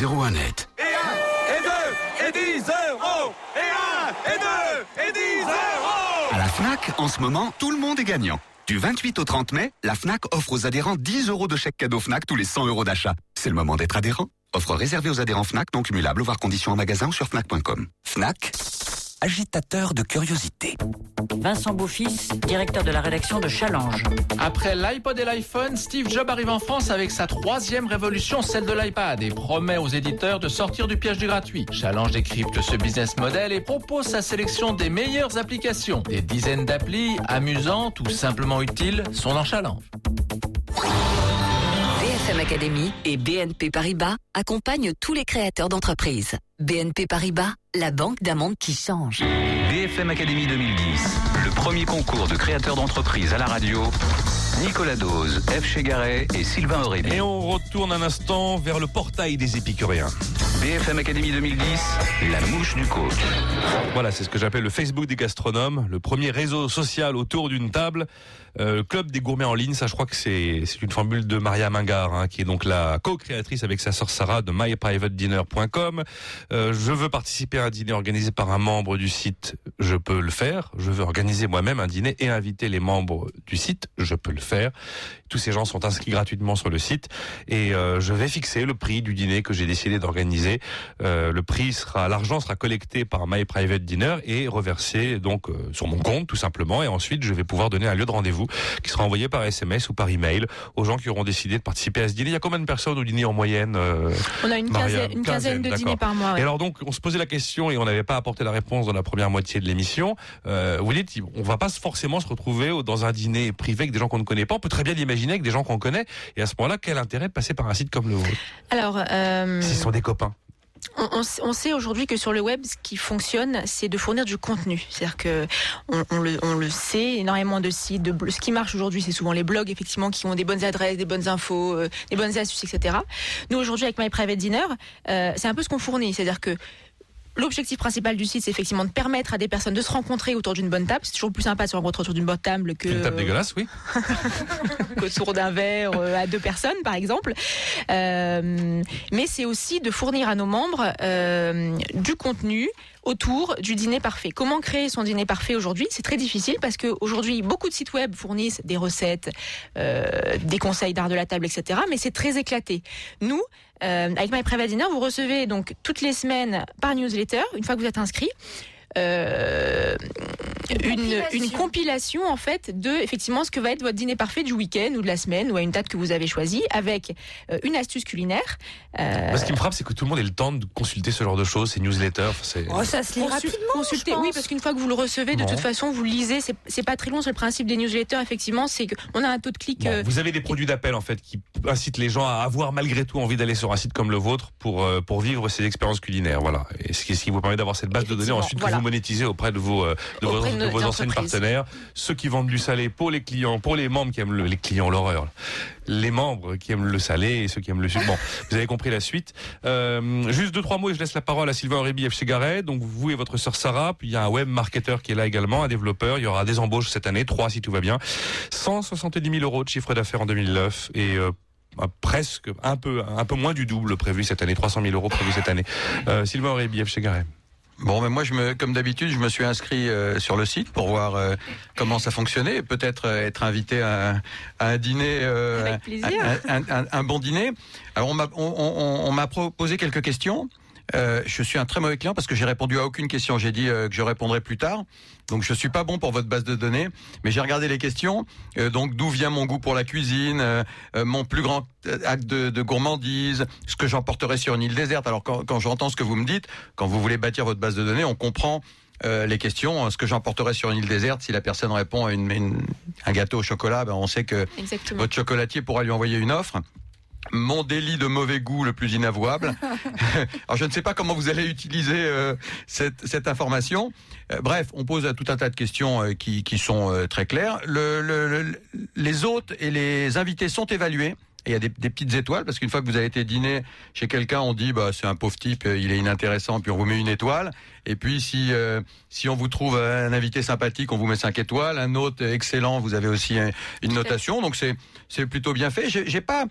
01 net. FNAC, en ce moment, tout le monde est gagnant. Du 28 au 30 mai, la FNAC offre aux adhérents 10 euros de chèque cadeau FNAC tous les 100 euros d'achat. C'est le moment d'être adhérent. Offre réservée aux adhérents FNAC non cumulable, voire conditions en magasin ou sur FNAC.com. FNAC, agitateur de curiosité. Vincent Beaufils, directeur de la rédaction de Challenge. Après l'iPod et l'iPhone, Steve Jobs arrive en France avec sa troisième révolution, celle de l'iPad, et promet aux éditeurs de sortir du piège du gratuit. Challenge décrypte ce business model et propose sa sélection des meilleures applications. Des dizaines d'applis amusantes ou simplement utiles sont dans Challenge. BFM Academy et BNP Paribas accompagnent tous les créateurs d'entreprises. BNP Paribas, la banque d'un monde qui change. BFM Academy 2010, le premier concours de créateurs d'entreprises à la radio. Nicolas Dose, F. Chegaray et Sylvain Aurébi. Et on retourne un instant vers le portail des épicuriens. BFM Academy 2010, la mouche du coach. Voilà, c'est ce que j'appelle le Facebook des gastronomes, le premier réseau social autour d'une table. Euh, club des gourmets en ligne, ça je crois que c'est une formule de Maria Mingard, hein, qui est donc la co-créatrice avec sa sœur Sarah de myprivatedinner.com. Euh, je veux participer à un dîner organisé par un membre du site, je peux le faire. Je veux organiser moi-même un dîner et inviter les membres du site, je peux faire. Tous ces gens sont inscrits gratuitement sur le site et euh, je vais fixer le prix du dîner que j'ai décidé d'organiser. Euh, le prix sera, l'argent sera collecté par My Private Dinner et reversé donc euh, sur mon compte tout simplement et ensuite je vais pouvoir donner un lieu de rendez-vous qui sera envoyé par SMS ou par email aux gens qui auront décidé de participer à ce dîner. Il y a combien de personnes au dîner en moyenne On a une quinzaine, une quinzaine de dîners par mois. Et alors donc on se posait la question et on n'avait pas apporté la réponse dans la première moitié de l'émission. vous dites on va pas forcément se retrouver dans un dîner privé avec des gens qu'on ne connaît pas. On peut très bien l'imaginer avec des gens qu'on connaît. Et à ce moment-là, quel intérêt de passer par un site comme le vôtre? Alors, euh... ce sont des copains. On, sait aujourd'hui que sur le web, ce qui fonctionne, c'est de fournir du contenu. C'est-à-dire que on, le, sait, énormément de sites, de ce qui marche aujourd'hui, c'est souvent les blogs, effectivement, qui ont des bonnes adresses, des bonnes infos, euh, des bonnes astuces, etc. Nous aujourd'hui, avec My Private Dinner, euh, c'est un peu ce qu'on fournit. C'est-à-dire que L'objectif principal du site, c'est effectivement de permettre à des personnes de se rencontrer autour d'une bonne table. C'est toujours plus sympa de se rencontrer autour d'une bonne table que. Une table dégueulasse, oui. autour d'un verre euh, à deux personnes, par exemple. Euh, mais c'est aussi de fournir à nos membres euh, du contenu autour du dîner parfait. Comment créer son dîner parfait aujourd'hui? C'est très difficile parce qu'aujourd'hui, beaucoup de sites web fournissent des recettes, euh, des conseils d'art de la table, etc. Mais c'est très éclaté. Nous, euh, avec My Private Dinner, vous recevez donc toutes les semaines par newsletter, une fois que vous êtes inscrit, euh, une, une compilation en fait de effectivement ce que va être votre dîner parfait du week-end ou de la semaine ou à une date que vous avez choisie avec euh, une astuce culinaire. Euh, ce qui me frappe, c'est que tout le monde ait le temps de consulter ce genre de choses, ces newsletters. c'est- Oh, ça se lit Consul- rapidement. consulter, oui, parce qu'une fois que vous le recevez, de Bon. toute façon, vous le lisez. C'est- C'est pas très long. C'est le principe des newsletters, effectivement. C'est qu'on a un taux de clic. Bon, euh, vous avez des produits d'appel en fait qui incitent les gens à avoir malgré tout envie d'aller sur un site comme le vôtre pour euh, pour vivre ces expériences culinaires. Voilà, et ce qui, ce qui vous permet d'avoir cette base de données ensuite voilà. que vous monétisez auprès de vos euh, de vos, Auprès de vos enseignes partenaires, ceux qui vendent du salé pour les clients, pour les membres qui aiment le, les clients l'horreur, les membres qui aiment le salé et ceux qui aiment le sucre. Bon, vous avez compris la suite. Euh, juste deux trois mots et je laisse la parole à Sylvain Aurébi F chez Garret. Donc vous et votre sœur Sarah, puis il y a un web marketeur qui est là également, un développeur. Il y aura des embauches cette année, trois si tout va bien. 170 000 euros de chiffre d'affaires en 2009 et euh, presque un peu un peu moins du double prévu cette année 300 000 euros prévu cette année euh, Sylvain Aurébi F chez Garret Bon, mais moi, je me, comme d'habitude, je me suis inscrit euh, sur le site pour voir euh, comment ça fonctionnait, et peut-être euh, être invité à, un- à un dîner, euh, Avec un, un- un- un bon dîner. Alors, on m'a on, on- on m'a proposé quelques questions. Euh, je suis un très mauvais client parce que j'ai répondu à aucune question. J'ai dit euh, que je répondrai plus tard. Donc je suis pas bon pour votre base de données, mais j'ai regardé les questions. Euh, donc d'où vient mon goût pour la cuisine, mon plus grand acte de, de gourmandise, ce que j'emporterai sur une île déserte. Alors quand, quand j'entends ce que vous me dites, quand vous voulez bâtir votre base de données, on comprend euh, les questions. Ce que j'emporterai sur une île déserte, si la personne répond à une, une- un gâteau au chocolat, ben on sait que Exactement. votre chocolatier pourra lui envoyer une offre. Mon délit de mauvais goût le plus inavouable. Alors je ne sais pas comment vous allez utiliser euh, cette, cette information. Euh, bref, on pose tout un tas de questions euh, qui, qui sont très claires. Le, le- le- les hôtes et les invités sont évalués. Et il y a des, des petites étoiles parce qu'une fois que vous avez été dîner chez quelqu'un, on dit bah c'est un pauvre type, euh, il est inintéressant, puis on vous met une étoile. Et puis si euh, si on vous trouve un invité sympathique, on vous met cinq étoiles. Un hôte excellent, vous avez aussi un- une notation. Donc c'est c'est plutôt bien fait. J'ai pas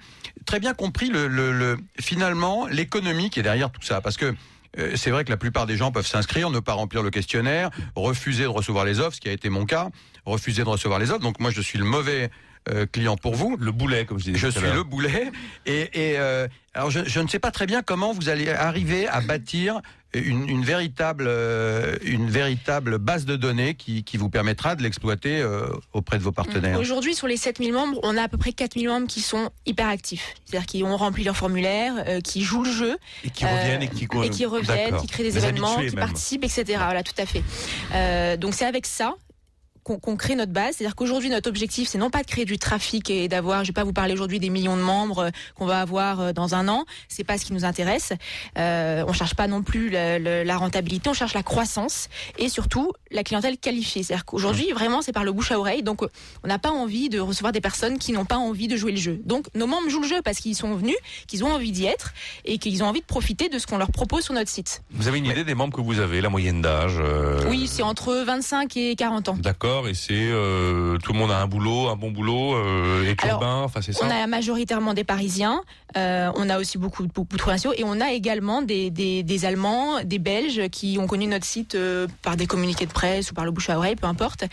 très bien compris le, le, le- finalement l'économie qui est derrière tout ça parce que euh, c'est vrai que la plupart des gens peuvent s'inscrire, ne pas remplir le questionnaire, refuser de recevoir les offres, ce qui a été mon cas, refuser de recevoir les offres. Donc moi, je suis le mauvais euh, client pour vous. Le boulet, comme je disais. Je tout suis le boulet. Et, et, euh, alors, je, je ne sais pas très bien comment vous allez arriver à bâtir une, une véritable, euh, une véritable base de données qui, qui vous permettra de l'exploiter euh, auprès de vos partenaires. Aujourd'hui, sur les 7000 membres, on a à peu près 4000 membres qui sont hyper actifs. C'est-à-dire qui ont rempli leur formulaire, euh, qui jouent le jeu. Et qui reviennent et qui- et qui reviennent, qui créent des, événements, qui même. participent, etc. Voilà, tout à fait. Euh, donc c'est avec ça qu'on crée notre base. C'est-à-dire qu'aujourd'hui, notre objectif, c'est non pas de créer du trafic et d'avoir, je vais pas vous parler aujourd'hui des millions de membres euh, qu'on va avoir euh, dans un an. C'est pas ce qui nous intéresse. Euh, on cherche pas non plus la rentabilité, on cherche la croissance et surtout la clientèle qualifiée. C'est-à-dire qu'aujourd'hui, vraiment, c'est par le bouche à oreille. Donc, euh, on n'a pas envie de recevoir des personnes qui n'ont pas envie de jouer le jeu. Donc, nos membres jouent le jeu parce qu'ils sont venus, qu'ils ont envie d'y être et qu'ils ont envie de profiter de ce qu'on leur propose sur notre site. Vous avez une idée des membres que vous avez, la moyenne d'âge euh, Oui, c'est entre 25 et 40 ans. D'accord, et c'est euh, tout le monde a un boulot, un bon boulot, euh, urbain, enfin c'est ça. On a majoritairement des Parisiens, euh, on a aussi beaucoup, beaucoup de provinciaux et on a également des, des, des Allemands, des Belges qui ont connu notre site euh, par des communiqués de presse ou par le bouche à oreille, peu importe.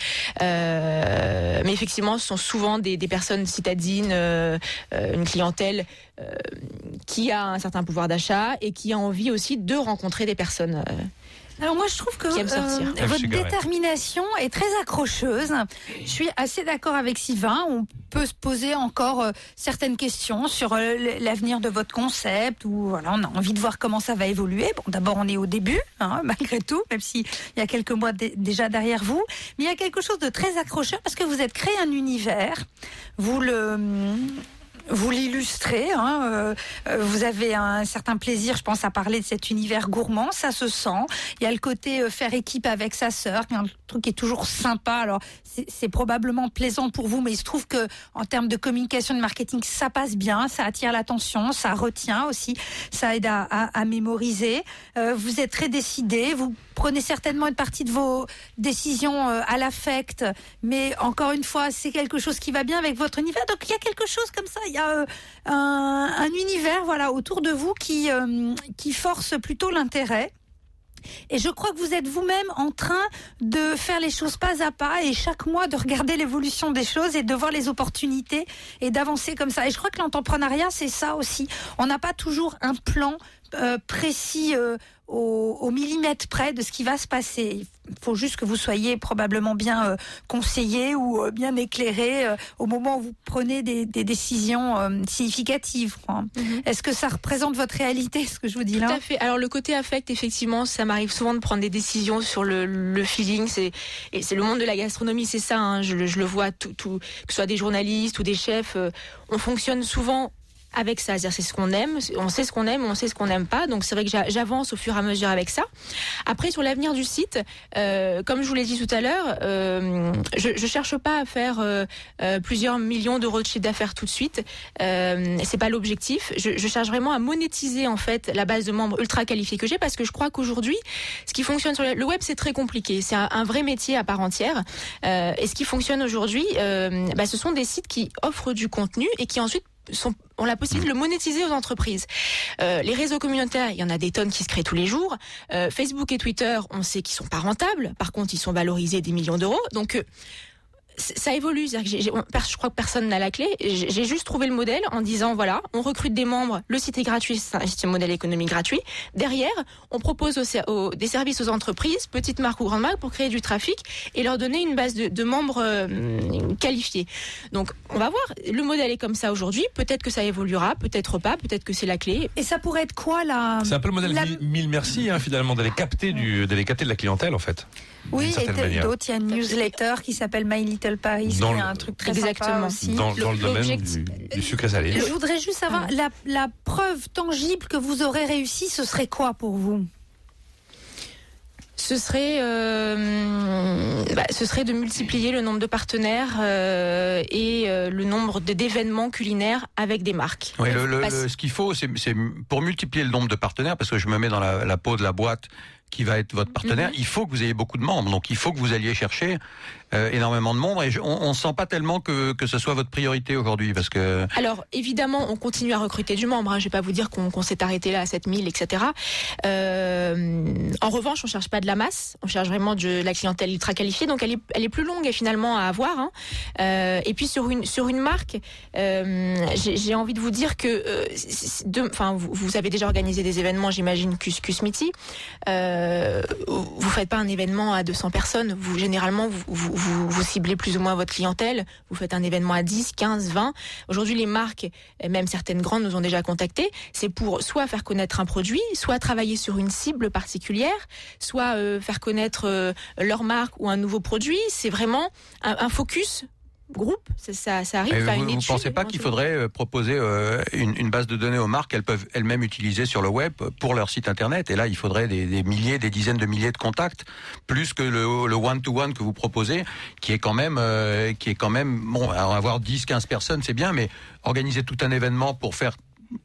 Mais effectivement, ce sont souvent des, des personnes citadines, une clientèle qui a un certain pouvoir d'achat et qui a envie aussi de rencontrer des personnes. Alors moi je trouve que euh, votre détermination est très accrocheuse. Je suis assez d'accord avec Sylvain. On peut se poser encore euh, certaines questions sur euh, l'avenir de votre concept ou voilà, on a envie de voir comment ça va évoluer. Bon, d'abord on est au début, hein, malgré tout, même s'il y a quelques mois dé- déjà derrière vous. Mais il y a quelque chose de très accrocheur parce que vous êtes créé un univers. Vous le vous l'illustrez, hein, euh, euh, vous avez un certain plaisir, je pense, à parler de cet univers gourmand, ça se sent. Il y a le côté euh, faire équipe avec sa sœur, qui est un truc qui est toujours sympa. Alors, c'est probablement plaisant pour vous, mais il se trouve que en termes de communication, de marketing, ça passe bien, ça attire l'attention, ça retient aussi, ça aide à, à- à mémoriser. Euh, vous êtes très décidé, vous prenez certainement une partie de vos décisions euh, à l'affect, mais encore une fois, c'est quelque chose qui va bien avec votre univers. Donc il y a quelque chose comme ça, il y a euh, un, un univers voilà autour de vous qui euh, qui force plutôt l'intérêt. Et je crois que vous êtes vous-même en train de faire les choses pas à pas et chaque mois de regarder l'évolution des choses et de voir les opportunités et d'avancer comme ça. Et je crois que l'entrepreneuriat, c'est ça aussi. On n'a pas toujours un plan euh, précis euh, au, au, millimètre près de ce qui va se passer. Il faut juste que vous soyez probablement bien euh, conseillé ou bien éclairé au moment où vous prenez des, des décisions significatives. Mhm. Est-ce que ça représente votre réalité, ce que je vous dis là Tout à fait. Alors le côté affect, effectivement, ça m'arrive souvent de prendre des décisions sur le, le feeling. C'est et c'est le monde de la gastronomie, c'est ça. hein. Je, le- je le vois, tout, tout, que ce soit des journalistes ou des chefs, on fonctionne souvent avec ça, c'est-à-dire c'est ce qu'on aime, on sait ce qu'on aime, on sait ce qu'on n'aime pas, donc c'est vrai que j'a- j'avance au fur et à mesure avec ça. Après sur l'avenir du site, euh, comme je vous l'ai dit tout à l'heure, euh, je, je cherche pas à faire euh, plusieurs millions d'euros de chiffre d'affaires tout de suite, c'est pas l'objectif. Je, cherche vraiment à monétiser en fait la base de membres ultra qualifiés que j'ai parce que je crois qu'aujourd'hui, ce qui fonctionne sur le, web c'est très compliqué, c'est un, vrai métier à part entière. Et ce qui fonctionne aujourd'hui, bah, ce sont des sites qui offrent du contenu et qui ensuite sont, ont la possibilité de le monétiser aux entreprises. Euh, les réseaux communautaires, il y en a des tonnes qui se créent tous les jours. Euh, Facebook et Twitter, on sait qu'ils sont pas rentables. Par contre, ils sont valorisés des millions d'euros. Donc euh, ça évolue. On- je crois que personne n'a la clé. J'ai juste trouvé le modèle en disant voilà, on recrute des membres, le site est gratuit, c'est un modèle économique gratuit. Derrière, on propose aux des services aux entreprises, petites marques ou grandes marques, pour créer du trafic et leur donner une base de, de membres euh, qualifiés. Donc, on va voir. Le modèle est comme ça aujourd'hui. Peut-être que ça évoluera, peut-être pas. Peut-être que c'est la clé. Et ça pourrait être quoi là C'est un peu le modèle La- mille, mille merci, hein, finalement, d'aller capter, du, d'aller capter de la clientèle, en fait. Oui, et d'autres. Il y a une newsletter qui s'appelle My Little Paris, Dans qui est le- un truc très Exactement. sympa aussi. Dans, dans le domaine du, du sucre salé. Je voudrais juste savoir, la, la preuve tangible que vous aurez réussi, ce serait quoi pour vous? Ce serait, euh, bah, ce serait de multiplier le nombre de partenaires euh, et euh, le nombre d'événements culinaires avec des marques. Oui, le, le- Parce- le- ce qu'il faut, c'est pour multiplier le nombre de partenaires, parce que je me mets dans la, la peau de la boîte qui va être votre partenaire, il faut que vous ayez beaucoup de membres. Donc il faut que vous alliez chercher euh, énormément de membres. Et on ne sent pas tellement que, que ce soit votre priorité aujourd'hui, parce que Alors, évidemment, on continue à recruter du membre. Hein. Je vais pas vous dire qu'on s'est arrêté là à 7000, etc. Euh, en revanche, on cherche pas de la masse. On cherche vraiment de la clientèle ultra qualifiée. Donc, elle est, elle est plus longue finalement à avoir. Hein. Euh, et puis, sur une, sur une marque, j'ai envie de vous dire que, enfin, vous, vous avez déjà organisé des événements, j'imagine, Cus, Cusmiti. Euh, vous faites pas un événement à 200 personnes. Vous, généralement, vous, vous, vous ciblez plus ou moins votre clientèle. Vous faites un événement à 10, 15, 20. Aujourd'hui, les marques, même certaines grandes nous ont déjà contactés. C'est pour soit faire connaître un produit, soit travailler sur une cible particulière, soit euh, faire connaître euh, leur marque ou un nouveau produit. C'est vraiment un, un focus groupe. Ça, arrive. Vous ne pensez pas qu'il faudrait euh, proposer euh, une, une base de données aux marques qu'elles peuvent elles-mêmes utiliser sur le web pour leur site internet? Et là, il faudrait des, des milliers, des dizaines de milliers de contacts, plus que le one-to-one que vous proposez, qui est quand même, euh, qui est quand même bon. Alors avoir 10, 15 personnes, c'est bien, mais organiser tout un événement pour faire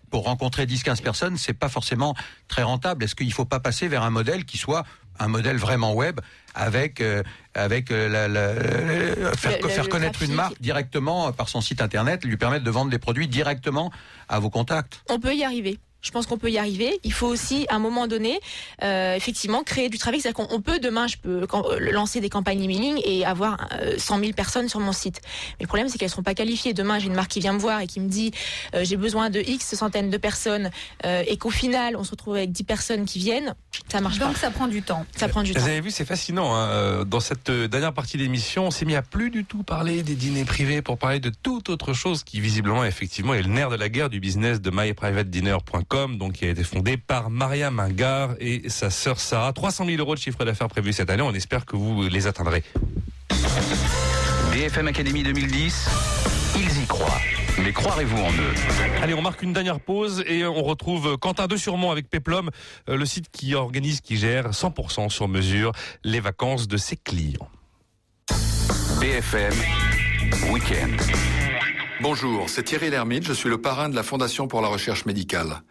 pour rencontrer 10-15 personnes, c'est pas forcément très rentable. Est-ce qu'il ne faut pas passer vers un modèle qui soit un modèle vraiment web avec euh, avec euh, la, la- la- faire, Le- faire le connaître trafic. une marque directement par son site internet, lui permettre de vendre des produits directement à vos contacts. On peut y arriver. Je pense qu'on peut y arriver. Il faut aussi, à un moment donné, euh, effectivement, créer du trafic. C'est-à-dire qu'on on peut demain, je peux euh, lancer des campagnes emailing et avoir euh, 100 000 personnes sur mon site. Mais le problème, c'est qu'elles seront pas qualifiées. Demain, j'ai une marque qui vient me voir et qui me dit euh, j'ai besoin de X centaines de personnes euh, et qu'au final, on se retrouve avec 10 personnes qui viennent. Ça marche Donc pas. ça prend du temps. Ça prend du Vous temps. avez vu, c'est fascinant. hein, euh, Dans cette euh, dernière partie d'émission, on s'est mis à plus du tout parler des dîners privés pour parler de toute autre chose qui, visiblement, effectivement, est le nerf de la guerre du business de myprivatedinner.com, donc qui a été fondé par Maria Mingard et sa sœur Sarah. 300 000 euros de chiffre d'affaires prévu cette année. On espère que vous les atteindrez. BFM Academy 2010, ils y croient. Mais croirez-vous en eux? Allez, on marque une dernière pause et on retrouve Quentin de Surmont avec Peplum, euh, le site qui organise, qui gère 100% sur mesure les vacances de ses clients. BFM Week-end. Bonjour, c'est Thierry Lhermitte, je suis le parrain de la Fondation pour la recherche médicale.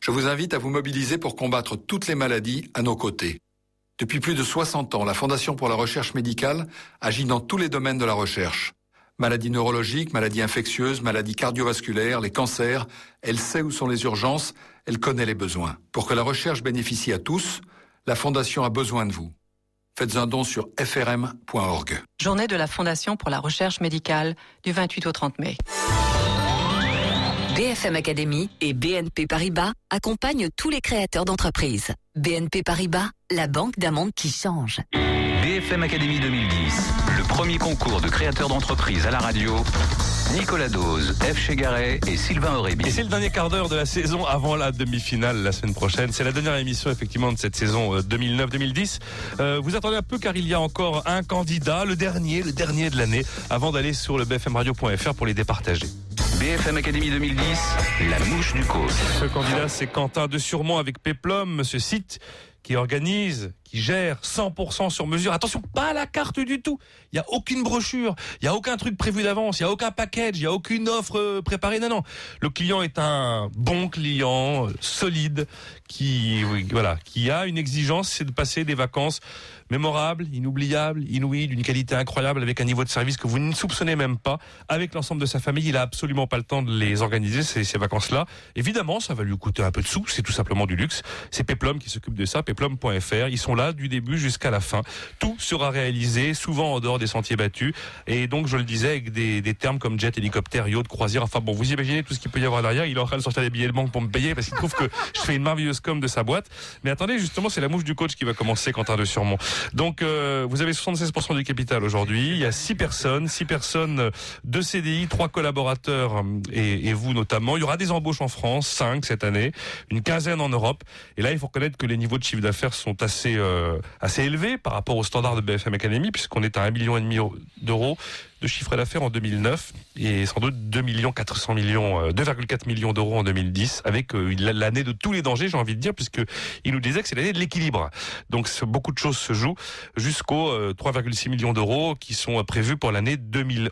Je vous invite à vous mobiliser pour combattre toutes les maladies à nos côtés. Depuis plus de 60 ans, la Fondation pour la recherche médicale agit dans tous les domaines de la recherche. Maladies neurologiques, maladies infectieuses, maladies cardiovasculaires, les cancers, elle sait où sont les urgences, elle connaît les besoins. Pour que la recherche bénéficie à tous, La Fondation a besoin de vous. Faites un don sur frm.org. Journée de la Fondation pour la recherche médicale du 28 au 30 mai. BFM Academy et BNP Paribas accompagnent tous les créateurs d'entreprises. BNP Paribas, la banque d'un monde qui change. BFM Academy 2010, le premier concours de créateurs d'entreprise à la radio. Nicolas Dose, F. Chegaray et Sylvain Aurébi. Et c'est le dernier quart d'heure de la saison avant la demi-finale la semaine prochaine. C'est la dernière émission effectivement de cette saison euh, 2009-2010. Euh, vous attendez un peu car il y a encore un candidat, le dernier, le dernier de l'année, avant d'aller sur le bfmradio.fr pour les départager. BFM Academy 2010, la mouche du coach. Ce candidat, c'est Quentin de Surmont avec Peplum, ce site qui organise, qui gère 100% sur mesure. Attention, pas la carte du tout. Il n'y a aucune brochure, il n'y a aucun truc prévu d'avance, il n'y a aucun package, il n'y a aucune offre euh, préparée. Non, non. Le client est un bon client, euh, solide, qui, voilà, qui a une exigence, c'est de passer des vacances mémorables, inoubliables, inouïes, d'une qualité incroyable, avec un niveau de service que vous ne soupçonnez même pas. Avec l'ensemble de sa famille, il a absolument pas le temps de les organiser, ces, ces vacances-là. Évidemment, ça va lui coûter un peu de sous, c'est tout simplement du luxe. C'est Peplum qui s'occupe de ça, peplum.fr. Ils sont là du début jusqu'à la fin. Tout sera réalisé, souvent en dehors des sentiers battus. Et donc, je le disais, avec des, des termes comme jet, hélicoptère, yacht, croisière. Enfin bon, vous imaginez tout ce qu'il peut y avoir derrière. Il est en train de sortir des billets de banque pour me payer parce qu'il trouve que je fais une merveilleuse com de sa boîte. Mais attendez, justement, c'est la mouche du coach qui va commencer, Quentin de Surmont. Donc, euh, vous avez 76% du capital aujourd'hui. Il y a 6 personnes, 6 personnes de CDI, 3 collaborateurs euh, et, et vous notamment. Il y aura des embauches en France, 5 cette année, une quinzaine en Europe. Et là, il faut reconnaître que les niveaux de chiffre d'affaires sont assez euh, assez élevés par rapport aux standards de BFM Academy, puisqu'on est à 1,5 million d'euros de chiffre d'affaires en 2009 et sans doute 2 millions 400 millions, euh, 2,4 millions d'euros en 2010 avec euh, l'année de tous les dangers, j'ai envie de dire, puisque il nous disait que c'est l'année de l'équilibre. Donc beaucoup de choses se jouent jusqu'aux euh, 3,6 millions d'euros qui sont euh, prévus pour l'année 2011.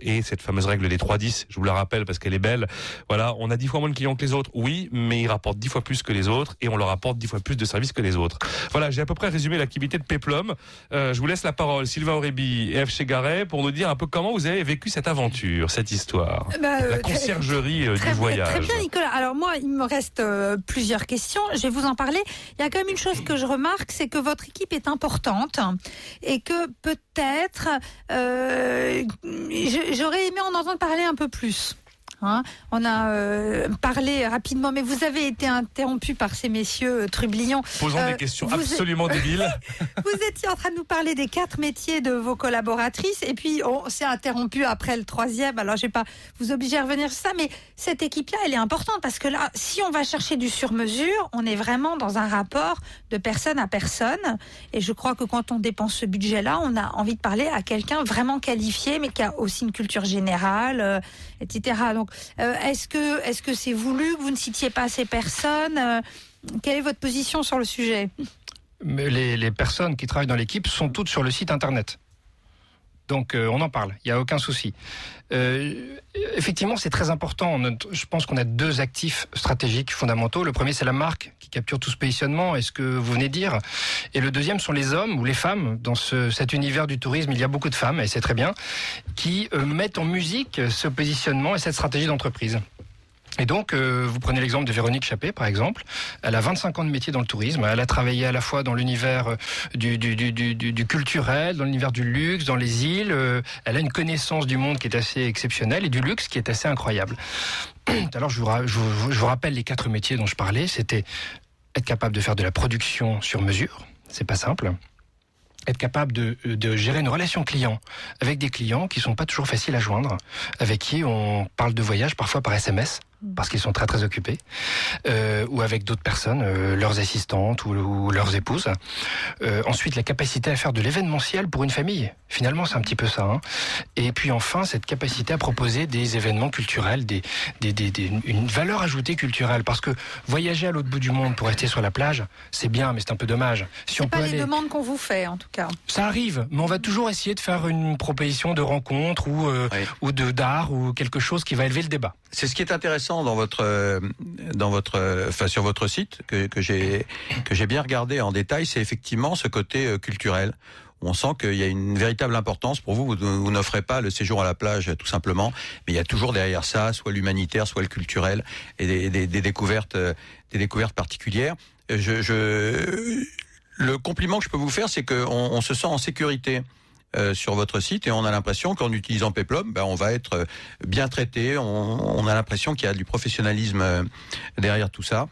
Et cette fameuse règle des 3-10, je vous la rappelle parce qu'elle est belle. Voilà, on a 10 fois moins de clients que les autres, oui, mais ils rapportent 10 fois plus que les autres et on leur apporte 10 fois plus de services que les autres. Voilà, j'ai à peu près résumé l'activité de Peplum. Euh, je vous laisse la parole, Sylvain Aurébi et F. Chegaray, pour nous dire un peu comment vous avez vécu cette aventure, cette histoire. Bah, euh, la conciergerie euh, Très, du voyage. très bien, Nicolas. Alors moi, il me reste euh, plusieurs questions. Je vais vous en parler. Il y a quand même une chose que je remarque, c'est que votre équipe est importante et que peut-être j'aurais aimé en entendre parler un peu plus. Hein, on a euh, parlé rapidement, mais vous avez été interrompu par ces messieurs euh, trublions. Posant Euh, des questions absolument débiles. vous étiez en train de nous parler des quatre métiers de vos collaboratrices et puis on s'est interrompu après le troisième. Alors je vais pas vous obliger à revenir sur ça, mais cette équipe-là, elle est importante parce que là, si on va chercher du sur-mesure, on est vraiment dans un rapport de personne à personne. Et je crois que quand on dépense ce budget-là, on a envie de parler à quelqu'un vraiment qualifié, mais qui a aussi une culture générale, euh, etc. Donc, euh, est-ce que est-ce que c'est voulu que vous ne citiez pas ces personnes Euh, Quelle est votre position sur le sujet? Les, les personnes qui travaillent dans l'équipe sont toutes sur le site internet. Donc euh, on en parle, il n'y a aucun souci. Euh, effectivement, c'est très important. Je pense qu'on a deux actifs stratégiques fondamentaux. Le premier, c'est la marque qui capture tout ce positionnement, et ce que vous venez de dire. Et le deuxième sont les hommes ou les femmes. Dans ce, cet univers du tourisme, il y a beaucoup de femmes, et c'est très bien, qui euh, mettent en musique ce positionnement et cette stratégie d'entreprise. Et donc, euh, vous prenez l'exemple de Véronique Chappé, par exemple. Elle a 25 ans de métier dans le tourisme. Elle a travaillé à la fois dans l'univers euh, du, du, du, du, culturel, dans l'univers du luxe, dans les îles. Euh, Elle a une connaissance du monde qui est assez exceptionnelle et du luxe qui est assez incroyable. Alors, je vous, ra- je vous- je vous rappelle les quatre métiers dont je parlais. C'était être capable de faire de la production sur mesure. C'est pas simple être capable de, de gérer une relation client avec des clients qui sont pas toujours faciles à joindre, avec qui on parle de voyage parfois par SMS parce qu'ils sont très très occupés, euh, ou avec d'autres personnes, euh, leurs assistantes ou, ou leurs épouses. Euh, ensuite, la capacité à faire de l'événementiel pour une famille. Finalement, c'est un petit peu ça. hein. Et puis enfin, cette capacité à proposer des événements culturels, des, des, des- des- une valeur ajoutée culturelle. Parce que voyager à l'autre bout du monde pour rester sur la plage, c'est bien, mais c'est un peu dommage. Si on peut pas les aller demandes qu'on vous fait, en tout cas. ça arrive, mais on va toujours essayer de faire une proposition de rencontre ou, euh, ou de d'art ou quelque chose qui va élever le débat. C'est ce qui est intéressant dans votre, euh, dans votre, euh, sur votre site que, j'ai que j'ai bien regardé en détail, c'est effectivement ce côté euh, culturel. On sent qu'il y a une véritable importance pour vous. Vous, n'offrez pas le séjour à la plage tout simplement, mais il y a toujours derrière ça soit l'humanitaire, soit le culturel et des, découvertes, des découvertes particulières. je, le compliment que je peux vous faire, c'est qu'on on se sent en sécurité. Euh, sur votre site et on a l'impression qu'en utilisant Peplum, ben, on va être euh, bien traité. On, on a l'impression qu'il y a du professionnalisme euh, derrière tout ça.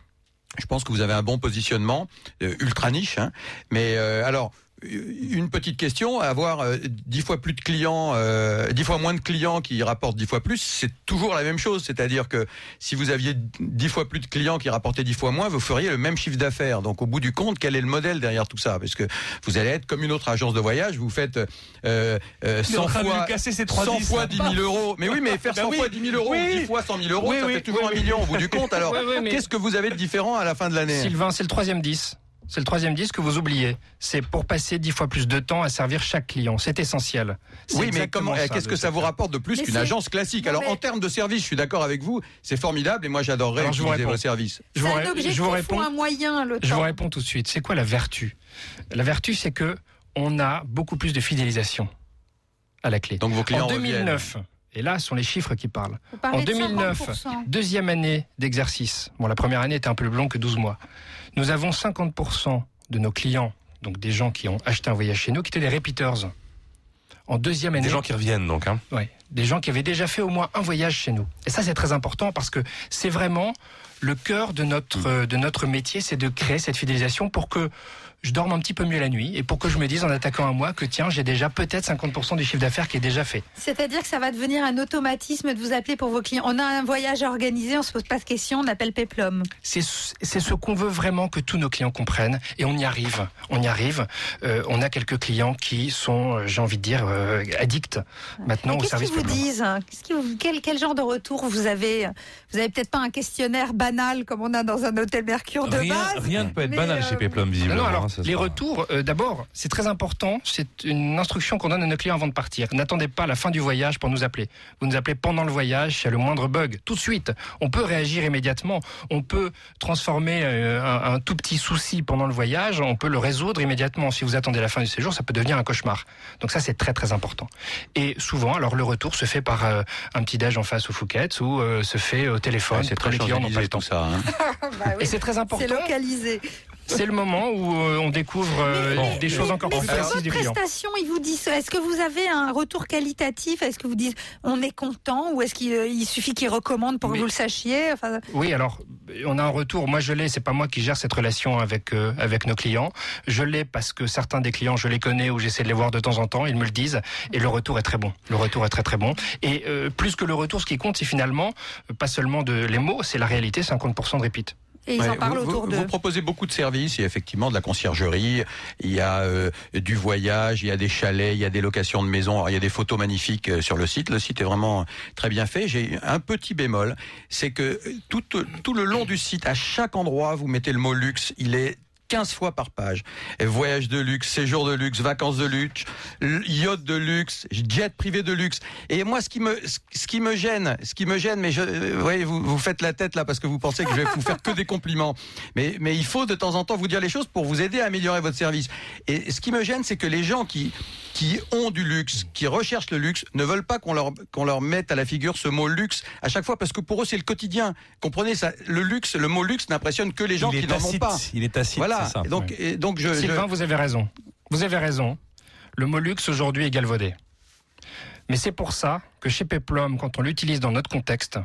Je pense que vous avez un bon positionnement, ultra niche. hein. Mais alors, une petite question, avoir euh, dix fois plus de clients, euh, dix fois moins de clients qui rapportent dix fois plus, c'est toujours la même chose. C'est-à-dire que si vous aviez dix fois plus de clients qui rapportaient dix fois moins, vous feriez le même chiffre d'affaires. Donc au bout du compte, quel est le modèle derrière tout ça? Parce que vous allez être comme une autre agence de voyage, vous faites euh, euh, Il est en 100 train de fois, lui casser ses trois 100 dix, fois là. 10 000 euros. Mais oui, mais faire Ben 100 oui. fois 10 000 euros, Oui. 10 fois 100 000 euros, Oui, ça oui, fait toujours oui, un oui. million au bout du compte. Alors, Oui, oui, mais- qu'est-ce que vous avez de différent à la fin de l'année? Sylvain, c'est le troisième 10. C'est le troisième 10 que vous oubliez. C'est pour passer dix fois plus de temps à servir chaque client. C'est essentiel. Oui, mais comment eh, Qu'est-ce que ça vous rapporte de plus qu'une agence classique Alors, mais- en termes de service, je suis d'accord avec vous, c'est formidable et moi j'adorerais Alors, je vous utiliser réponds. vos services. Je vous, un je vous ou réponds. un moyen, le Je temps vous réponds tout de suite. C'est quoi la vertu? La vertu, c'est que on a beaucoup plus de fidélisation à la clé. Donc vos clients en 2009, et là, ce sont les chiffres qui parlent. En de 2009, 50%. deuxième année d'exercice. Bon, la première année était un peu plus longue que 12 mois. Nous avons 50% de nos clients, donc des gens qui ont acheté un voyage chez nous, qui étaient des repeaters. En deuxième année. Des gens qui reviennent donc. Hein. Ouais, des gens qui avaient déjà fait au moins un voyage chez nous. Et ça, c'est très important parce que c'est vraiment le cœur de notre, de notre métier, c'est de créer cette fidélisation pour que je dorme un petit peu mieux la nuit et pour que je me dise en attaquant un mois que tiens, j'ai déjà peut-être 50% du chiffre d'affaires qui est déjà fait. C'est-à-dire que ça va devenir un automatisme de vous appeler pour vos clients. On a un voyage à organiser, on se pose pas de questions, on appelle Peplum. C'est c'est ce qu'on veut vraiment que tous nos clients comprennent et on y arrive. On y arrive. Euh, on a quelques clients qui sont, euh, j'ai envie de dire, euh, addicts maintenant Et au Qu'est-ce service qu'ils vous Peplum. disent hein? Qu'est-ce qu'ils vous- quel, quel genre de retour vous avez Vous avez peut-être pas un questionnaire banal comme on a dans un hôtel Mercure de Rien, base? rien ne peut être banal euh, chez Peplum, visiblement. non, alors, hein, ce les retours, euh, d'abord, c'est très important. C'est une instruction qu'on donne à nos clients avant de partir. N'attendez pas la fin du voyage pour nous appeler. Vous nous appelez pendant le voyage, s'il y a le moindre bug, tout de suite. On peut réagir immédiatement. On peut transformer euh, un, un tout petit souci pendant le voyage, on peut le résoudre immédiatement. Si vous attendez la fin du séjour, ça peut devenir un cauchemar. Donc ça, c'est très très important. Et souvent, alors le retour se fait par euh, un petit déj en face au Fouquet ou euh, se fait au téléphone. Ouais, c'est très les clients n'ont pas le temps. tout ça. hein. Bah oui, Et c'est très important. C'est localisé. C'est le moment où euh, on découvre euh, Mais- des mais- choses encore plus précises votre du client. prestation, ils vous disent, est-ce que vous avez un retour qualitatif? Est-ce que vous dites, on est content? Ou est-ce qu'il euh, il suffit qu'ils recommandent pour que vous le sachiez? Enfin, Oui, alors on a un retour. Moi, je l'ai. C'est pas moi qui gère cette relation avec euh, avec nos clients. Je l'ai parce que certains des clients, je les connais ou j'essaie de les voir de temps en temps. Ils me le disent et le retour est très bon. Le retour est très très bon. Et euh, plus que le retour, ce qui compte, c'est finalement pas seulement de les mots, c'est la réalité. 50% de repeat. Et ils Ouais, en parlent vous, autour d'eux. Vous proposez beaucoup de services. Il y a effectivement de la conciergerie, il y a euh, du voyage, il y a des chalets, il y a des locations de maisons. Alors, il y a des photos magnifiques euh, sur le site. Le site est vraiment très bien fait. J'ai un petit bémol, c'est que euh, tout, tout le long du site, à chaque endroit, vous mettez le mot luxe. Il est 15 fois par page. Et Voyage de luxe, séjour de luxe, vacances de luxe, yacht de luxe, jet privé de luxe. Et moi, ce qui me, ce qui me gêne, ce qui me gêne, mais je, euh, vous, vous faites la tête là parce que vous pensez que je vais vous faire que des compliments. Mais, mais il faut de temps en temps vous dire les choses pour vous aider à améliorer votre service. Et ce qui me gêne, c'est que les gens qui, qui ont du luxe, qui recherchent le luxe, ne veulent pas qu'on leur, qu'on leur mette à la figure ce mot luxe à chaque fois parce que pour eux, c'est le quotidien. Comprenez ça? Le luxe, le mot luxe n'impressionne que les gens Il qui n'en ont pas. il est tacite, Voilà. C'est ça. Et donc, et donc je, je- Sylvain, vous avez raison. Vous avez raison. Le mot luxe aujourd'hui est galvaudé. Mais c'est pour ça que chez Peplum, quand on l'utilise dans notre contexte,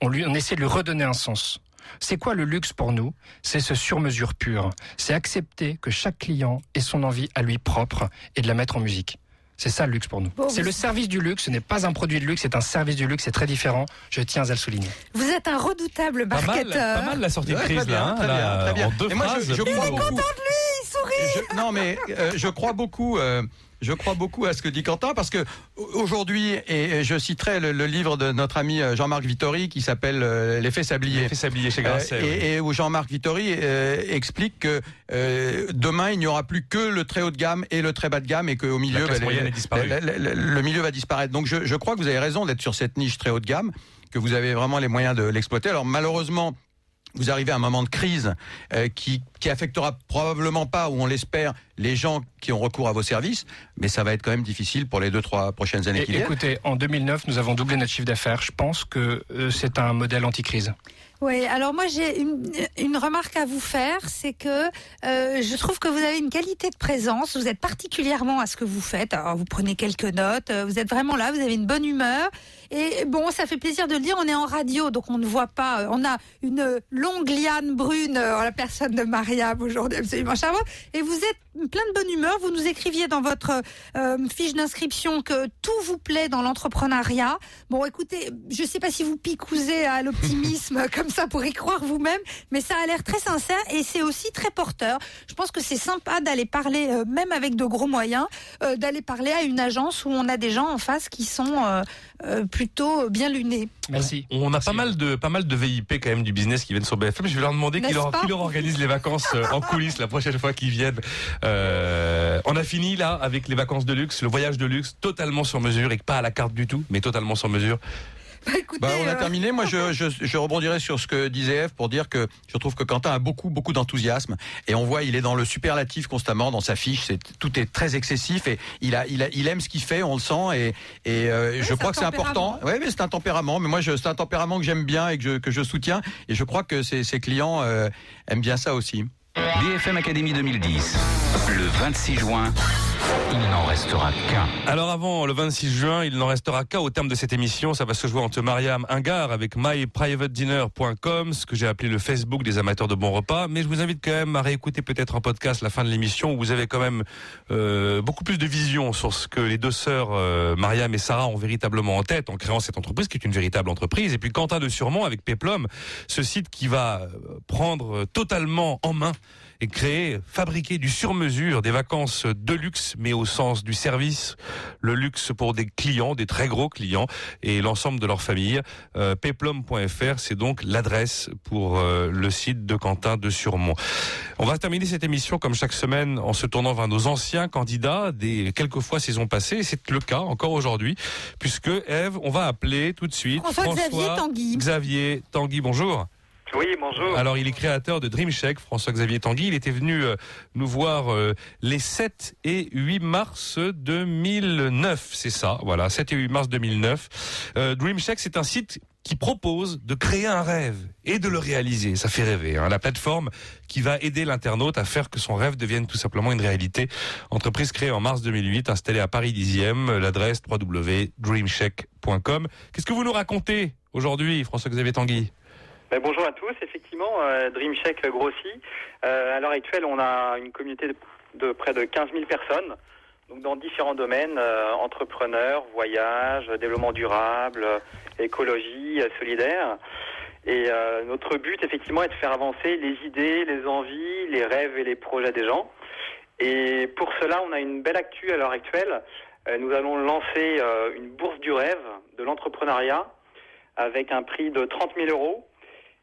on, lui, on essaie de lui redonner un sens. C'est quoi le luxe pour nous? C'est ce sur-mesure pur. C'est accepter que chaque client ait son envie à lui propre et de la mettre en musique. C'est ça le luxe pour nous. Bon, c'est vous- le service du luxe, ce n'est pas un produit de luxe, c'est un service du luxe, c'est très différent. Je tiens à le souligner. Vous êtes un redoutable Pas mal, marketeur. pas mal la sortie de crise très bien, là, hein, très là, bien, très bien. en deux Et moi, je- phrases. je crois beaucoup. Content de lui, il sourit. Je- non, mais euh, je crois beaucoup. euh, je crois beaucoup à ce que dit Quentin parce que aujourd'hui, et je citerai le, le livre de notre ami euh, Jean-Marc Vittori qui s'appelle euh, L'effet sablier. L'effet sablier chez Euh, Grasset. oui. et, et où Jean-Marc Vittori euh, explique que euh, demain il n'y aura plus que le très haut de gamme et le très bas de gamme et qu'au milieu bah, les- le milieu va disparaître. Donc je, je crois que vous avez raison d'être sur cette niche très haut de gamme, que vous avez vraiment les moyens de l'exploiter. Alors malheureusement. Vous arrivez à un moment de crise euh, qui, qui affectera probablement pas, ou on l'espère, les gens qui ont recours à vos services, mais ça va être quand même difficile pour les deux trois prochaines années qui viennent. écoutez, en 2009, nous avons doublé notre chiffre d'affaires. Je pense que euh, c'est un modèle anti-crise. Oui, alors moi j'ai une, une remarque à vous faire, c'est que euh, je trouve que vous avez une qualité de présence, vous êtes particulièrement à ce que vous faites, alors vous prenez quelques notes, vous êtes vraiment là, vous avez une bonne humeur, et bon, ça fait plaisir de le dire, on est en radio, donc on ne voit pas, euh, on a une longue liane brune euh, en la personne de Mariam aujourd'hui, absolument charmante, et vous êtes plein de bonne humeur, vous nous écriviez dans votre euh, fiche d'inscription que tout vous plaît dans l'entrepreneuriat. Bon, écoutez, je ne sais pas si vous picousez à l'optimisme comme ça pour y croire vous-même, mais ça a l'air très sincère et c'est aussi très porteur. Je pense que c'est sympa d'aller parler, euh, même avec de gros moyens, euh, d'aller parler à une agence où on a des gens en face qui sont euh, plutôt bien lunés. Merci. On a pas mal de pas mal de VIP quand même du business qui viennent sur BFM. Je vais leur demander qui leur, qui leur organise les vacances euh, en coulisses la prochaine fois qu'ils viennent. Euh, on a fini là avec les vacances de luxe, le voyage de luxe totalement sur mesure et pas à la carte du tout, mais totalement sur mesure. Bah, on a euh, terminé. Moi, je, je, je rebondirai sur ce que disait Eve pour dire que je trouve que Quentin a beaucoup, beaucoup d'enthousiasme. Et on voit, il est dans le superlatif constamment dans sa fiche. C'est, tout est très excessif et il a, il a, il aime ce qu'il fait. On le sent et, et euh, je crois que c'est important. Ouais, mais c'est un tempérament. Mais moi, je, c'est un tempérament que j'aime bien et que je, que je soutiens. Et je crois que ses, ses clients euh, aiment bien ça aussi. BFM Academy 2010, le 26 juin, il n'en restera qu'un. Alors avant le 26 juin, il n'en restera qu'un au terme de cette émission. Ça va se jouer entre Mariam Ingard avec myprivatedinner.com, ce que j'ai appelé le Facebook des amateurs de bons repas. Mais je vous invite quand même à réécouter peut-être en podcast la fin de l'émission où vous avez quand même euh, beaucoup plus de vision sur ce que les deux sœurs euh, Mariam et Sarah ont véritablement en tête en créant cette entreprise qui est une véritable entreprise. Et puis Quentin de Surmont avec Peplum, ce site qui va euh, prendre totalement en main et créer, fabriquer du sur-mesure, des vacances de luxe, mais au sens du service, le luxe pour des clients, des très gros clients et l'ensemble de leur famille. Euh, peplum.fr, c'est donc l'adresse pour euh, le site de Quentin de Surmont. On va terminer cette émission comme chaque semaine en se tournant vers nos anciens candidats des quelques fois saison passée. Et c'est le cas encore aujourd'hui, puisque Eve, on va appeler tout de suite François-Xavier Tanguy. Xavier Tanguy, bonjour. Oui, bonjour. Alors, il est créateur de DreamCheck, François-Xavier Tanguy. Il était venu euh, nous voir euh, les 7 et 8 mars 2009, c'est ça, voilà, 7 et 8 mars 2009. Euh, DreamCheck, c'est un site qui propose de créer un rêve et de le réaliser. Ça fait rêver. Hein. La plateforme qui va aider l'internaute à faire que son rêve devienne tout simplement une réalité. Entreprise créée en mars 2008, installée à Paris 10e, l'adresse www.dreamcheck.com. Qu'est-ce que vous nous racontez aujourd'hui, François-Xavier Tanguy? Ben, bonjour à tous. Effectivement, euh, DreamCheck grossit. Euh, à l'heure actuelle, on a une communauté de, près de 15 000 personnes, donc dans différents domaines euh, entrepreneurs, voyage, développement durable, écologie, solidaire. Et notre but, effectivement, est de faire avancer les idées, les envies, les rêves et les projets des gens. Et pour cela, on a une belle actu à l'heure actuelle. Nous allons lancer une bourse du rêve de l'entrepreneuriat avec un prix de 30 000 euros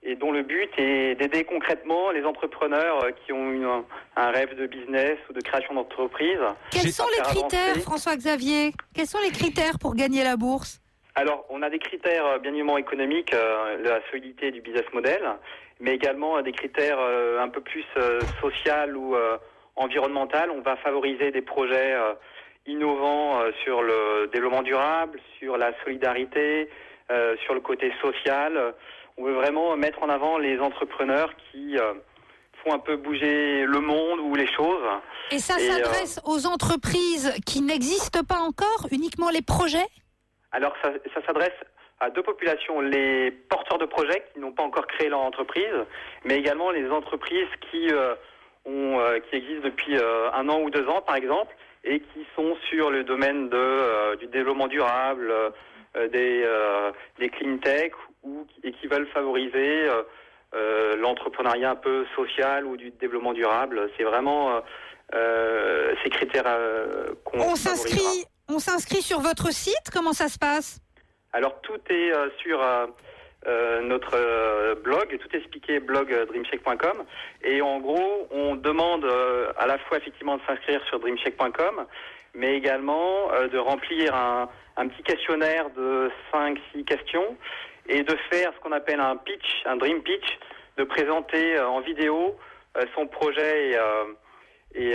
et dont le but est d'aider concrètement les entrepreneurs euh, qui ont une- un rêve de business ou de création d'entreprise. Quels sont les critères. François-Xavier? Quels sont les critères pour gagner la bourse? Alors, on a des critères euh, bien évidemment économiques, euh, la solidité du business model, mais également des critères euh, un peu plus euh, social ou environnemental. On va favoriser des projets innovants sur le développement durable, sur la solidarité, sur le côté social. On veut vraiment mettre en avant les entrepreneurs qui euh, font un peu bouger le monde ou les choses. Et ça euh, s'adresse aux entreprises qui n'existent pas encore, uniquement les projets? Alors, ça, ça s'adresse à deux populations, les porteurs de projets qui n'ont pas encore créé leur entreprise, mais également les entreprises qui, euh, ont, euh, qui existent depuis un an ou deux ans, par exemple, et qui sont sur le domaine de, du développement durable, des, euh, des clean tech, ou, et qui veulent favoriser euh, euh, l'entrepreneuriat un peu social ou du développement durable. C'est vraiment euh, euh, ces critères euh, qu'on On s'inscrit, on s'inscrit sur votre site Comment ça se passe? Alors tout est euh, sur euh, euh, notre euh, blog, tout est expliqué blog euh, dreamcheck.com et en gros on demande euh, à la fois effectivement de s'inscrire sur dreamcheck.com mais également euh, de remplir un, un petit questionnaire de 5-6 questions et de faire ce qu'on appelle un pitch, un dream pitch, de présenter euh, en vidéo euh, son projet et, et,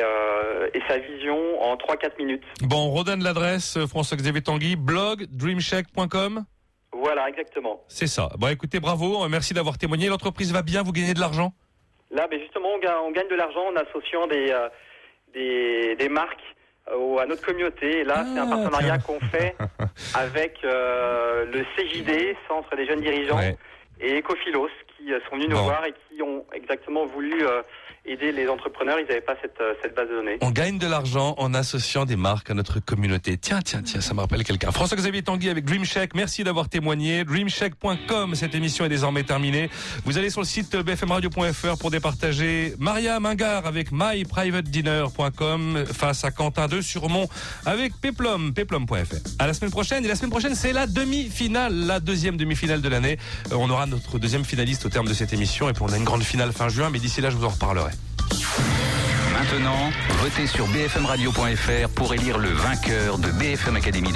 et sa vision en 3-4 minutes. Bon, on redonne l'adresse, François-Xavier Tanguy, blog dreamcheck.com. Voilà, exactement. C'est ça. Bon, écoutez, bravo. Merci d'avoir témoigné. L'entreprise va bien. Vous gagnez de l'argent? Là, ben justement, on gagne, on gagne de l'argent en associant des, euh, des, des marques euh, à notre communauté. Et là, c'est un partenariat qu'on fait avec euh, le CJD, Centre des jeunes dirigeants, Ouais. et Ecofilos, qui euh, sont venus nous Bon. voir et qui ont exactement voulu euh, aider les entrepreneurs. Ils n'avaient pas cette, euh, cette base de données. On gagne de l'argent en associant des marques à notre communauté. Tiens, tiens, tiens, ça me rappelle quelqu'un. François-Xavier Tanguy avec DreamShack. Merci d'avoir témoigné. DreamShack.com, cette émission est désormais terminée. Vous allez sur le site bfmradio.fr pour départager Maria Mingard avec myprivatedinner.com face à Quentin de Surmont avec Peplum, peplum.fr. À la semaine prochaine. Et la semaine prochaine, c'est la demi-finale, la deuxième demi-finale de l'année. Euh, on aura notre deuxième finaliste au terme de cette émission. Et puis on a une grande finale fin juin. Mais d'ici là, je vous en reparlerai. Maintenant, votez sur bfmradio.fr pour élire le vainqueur de BFM Academy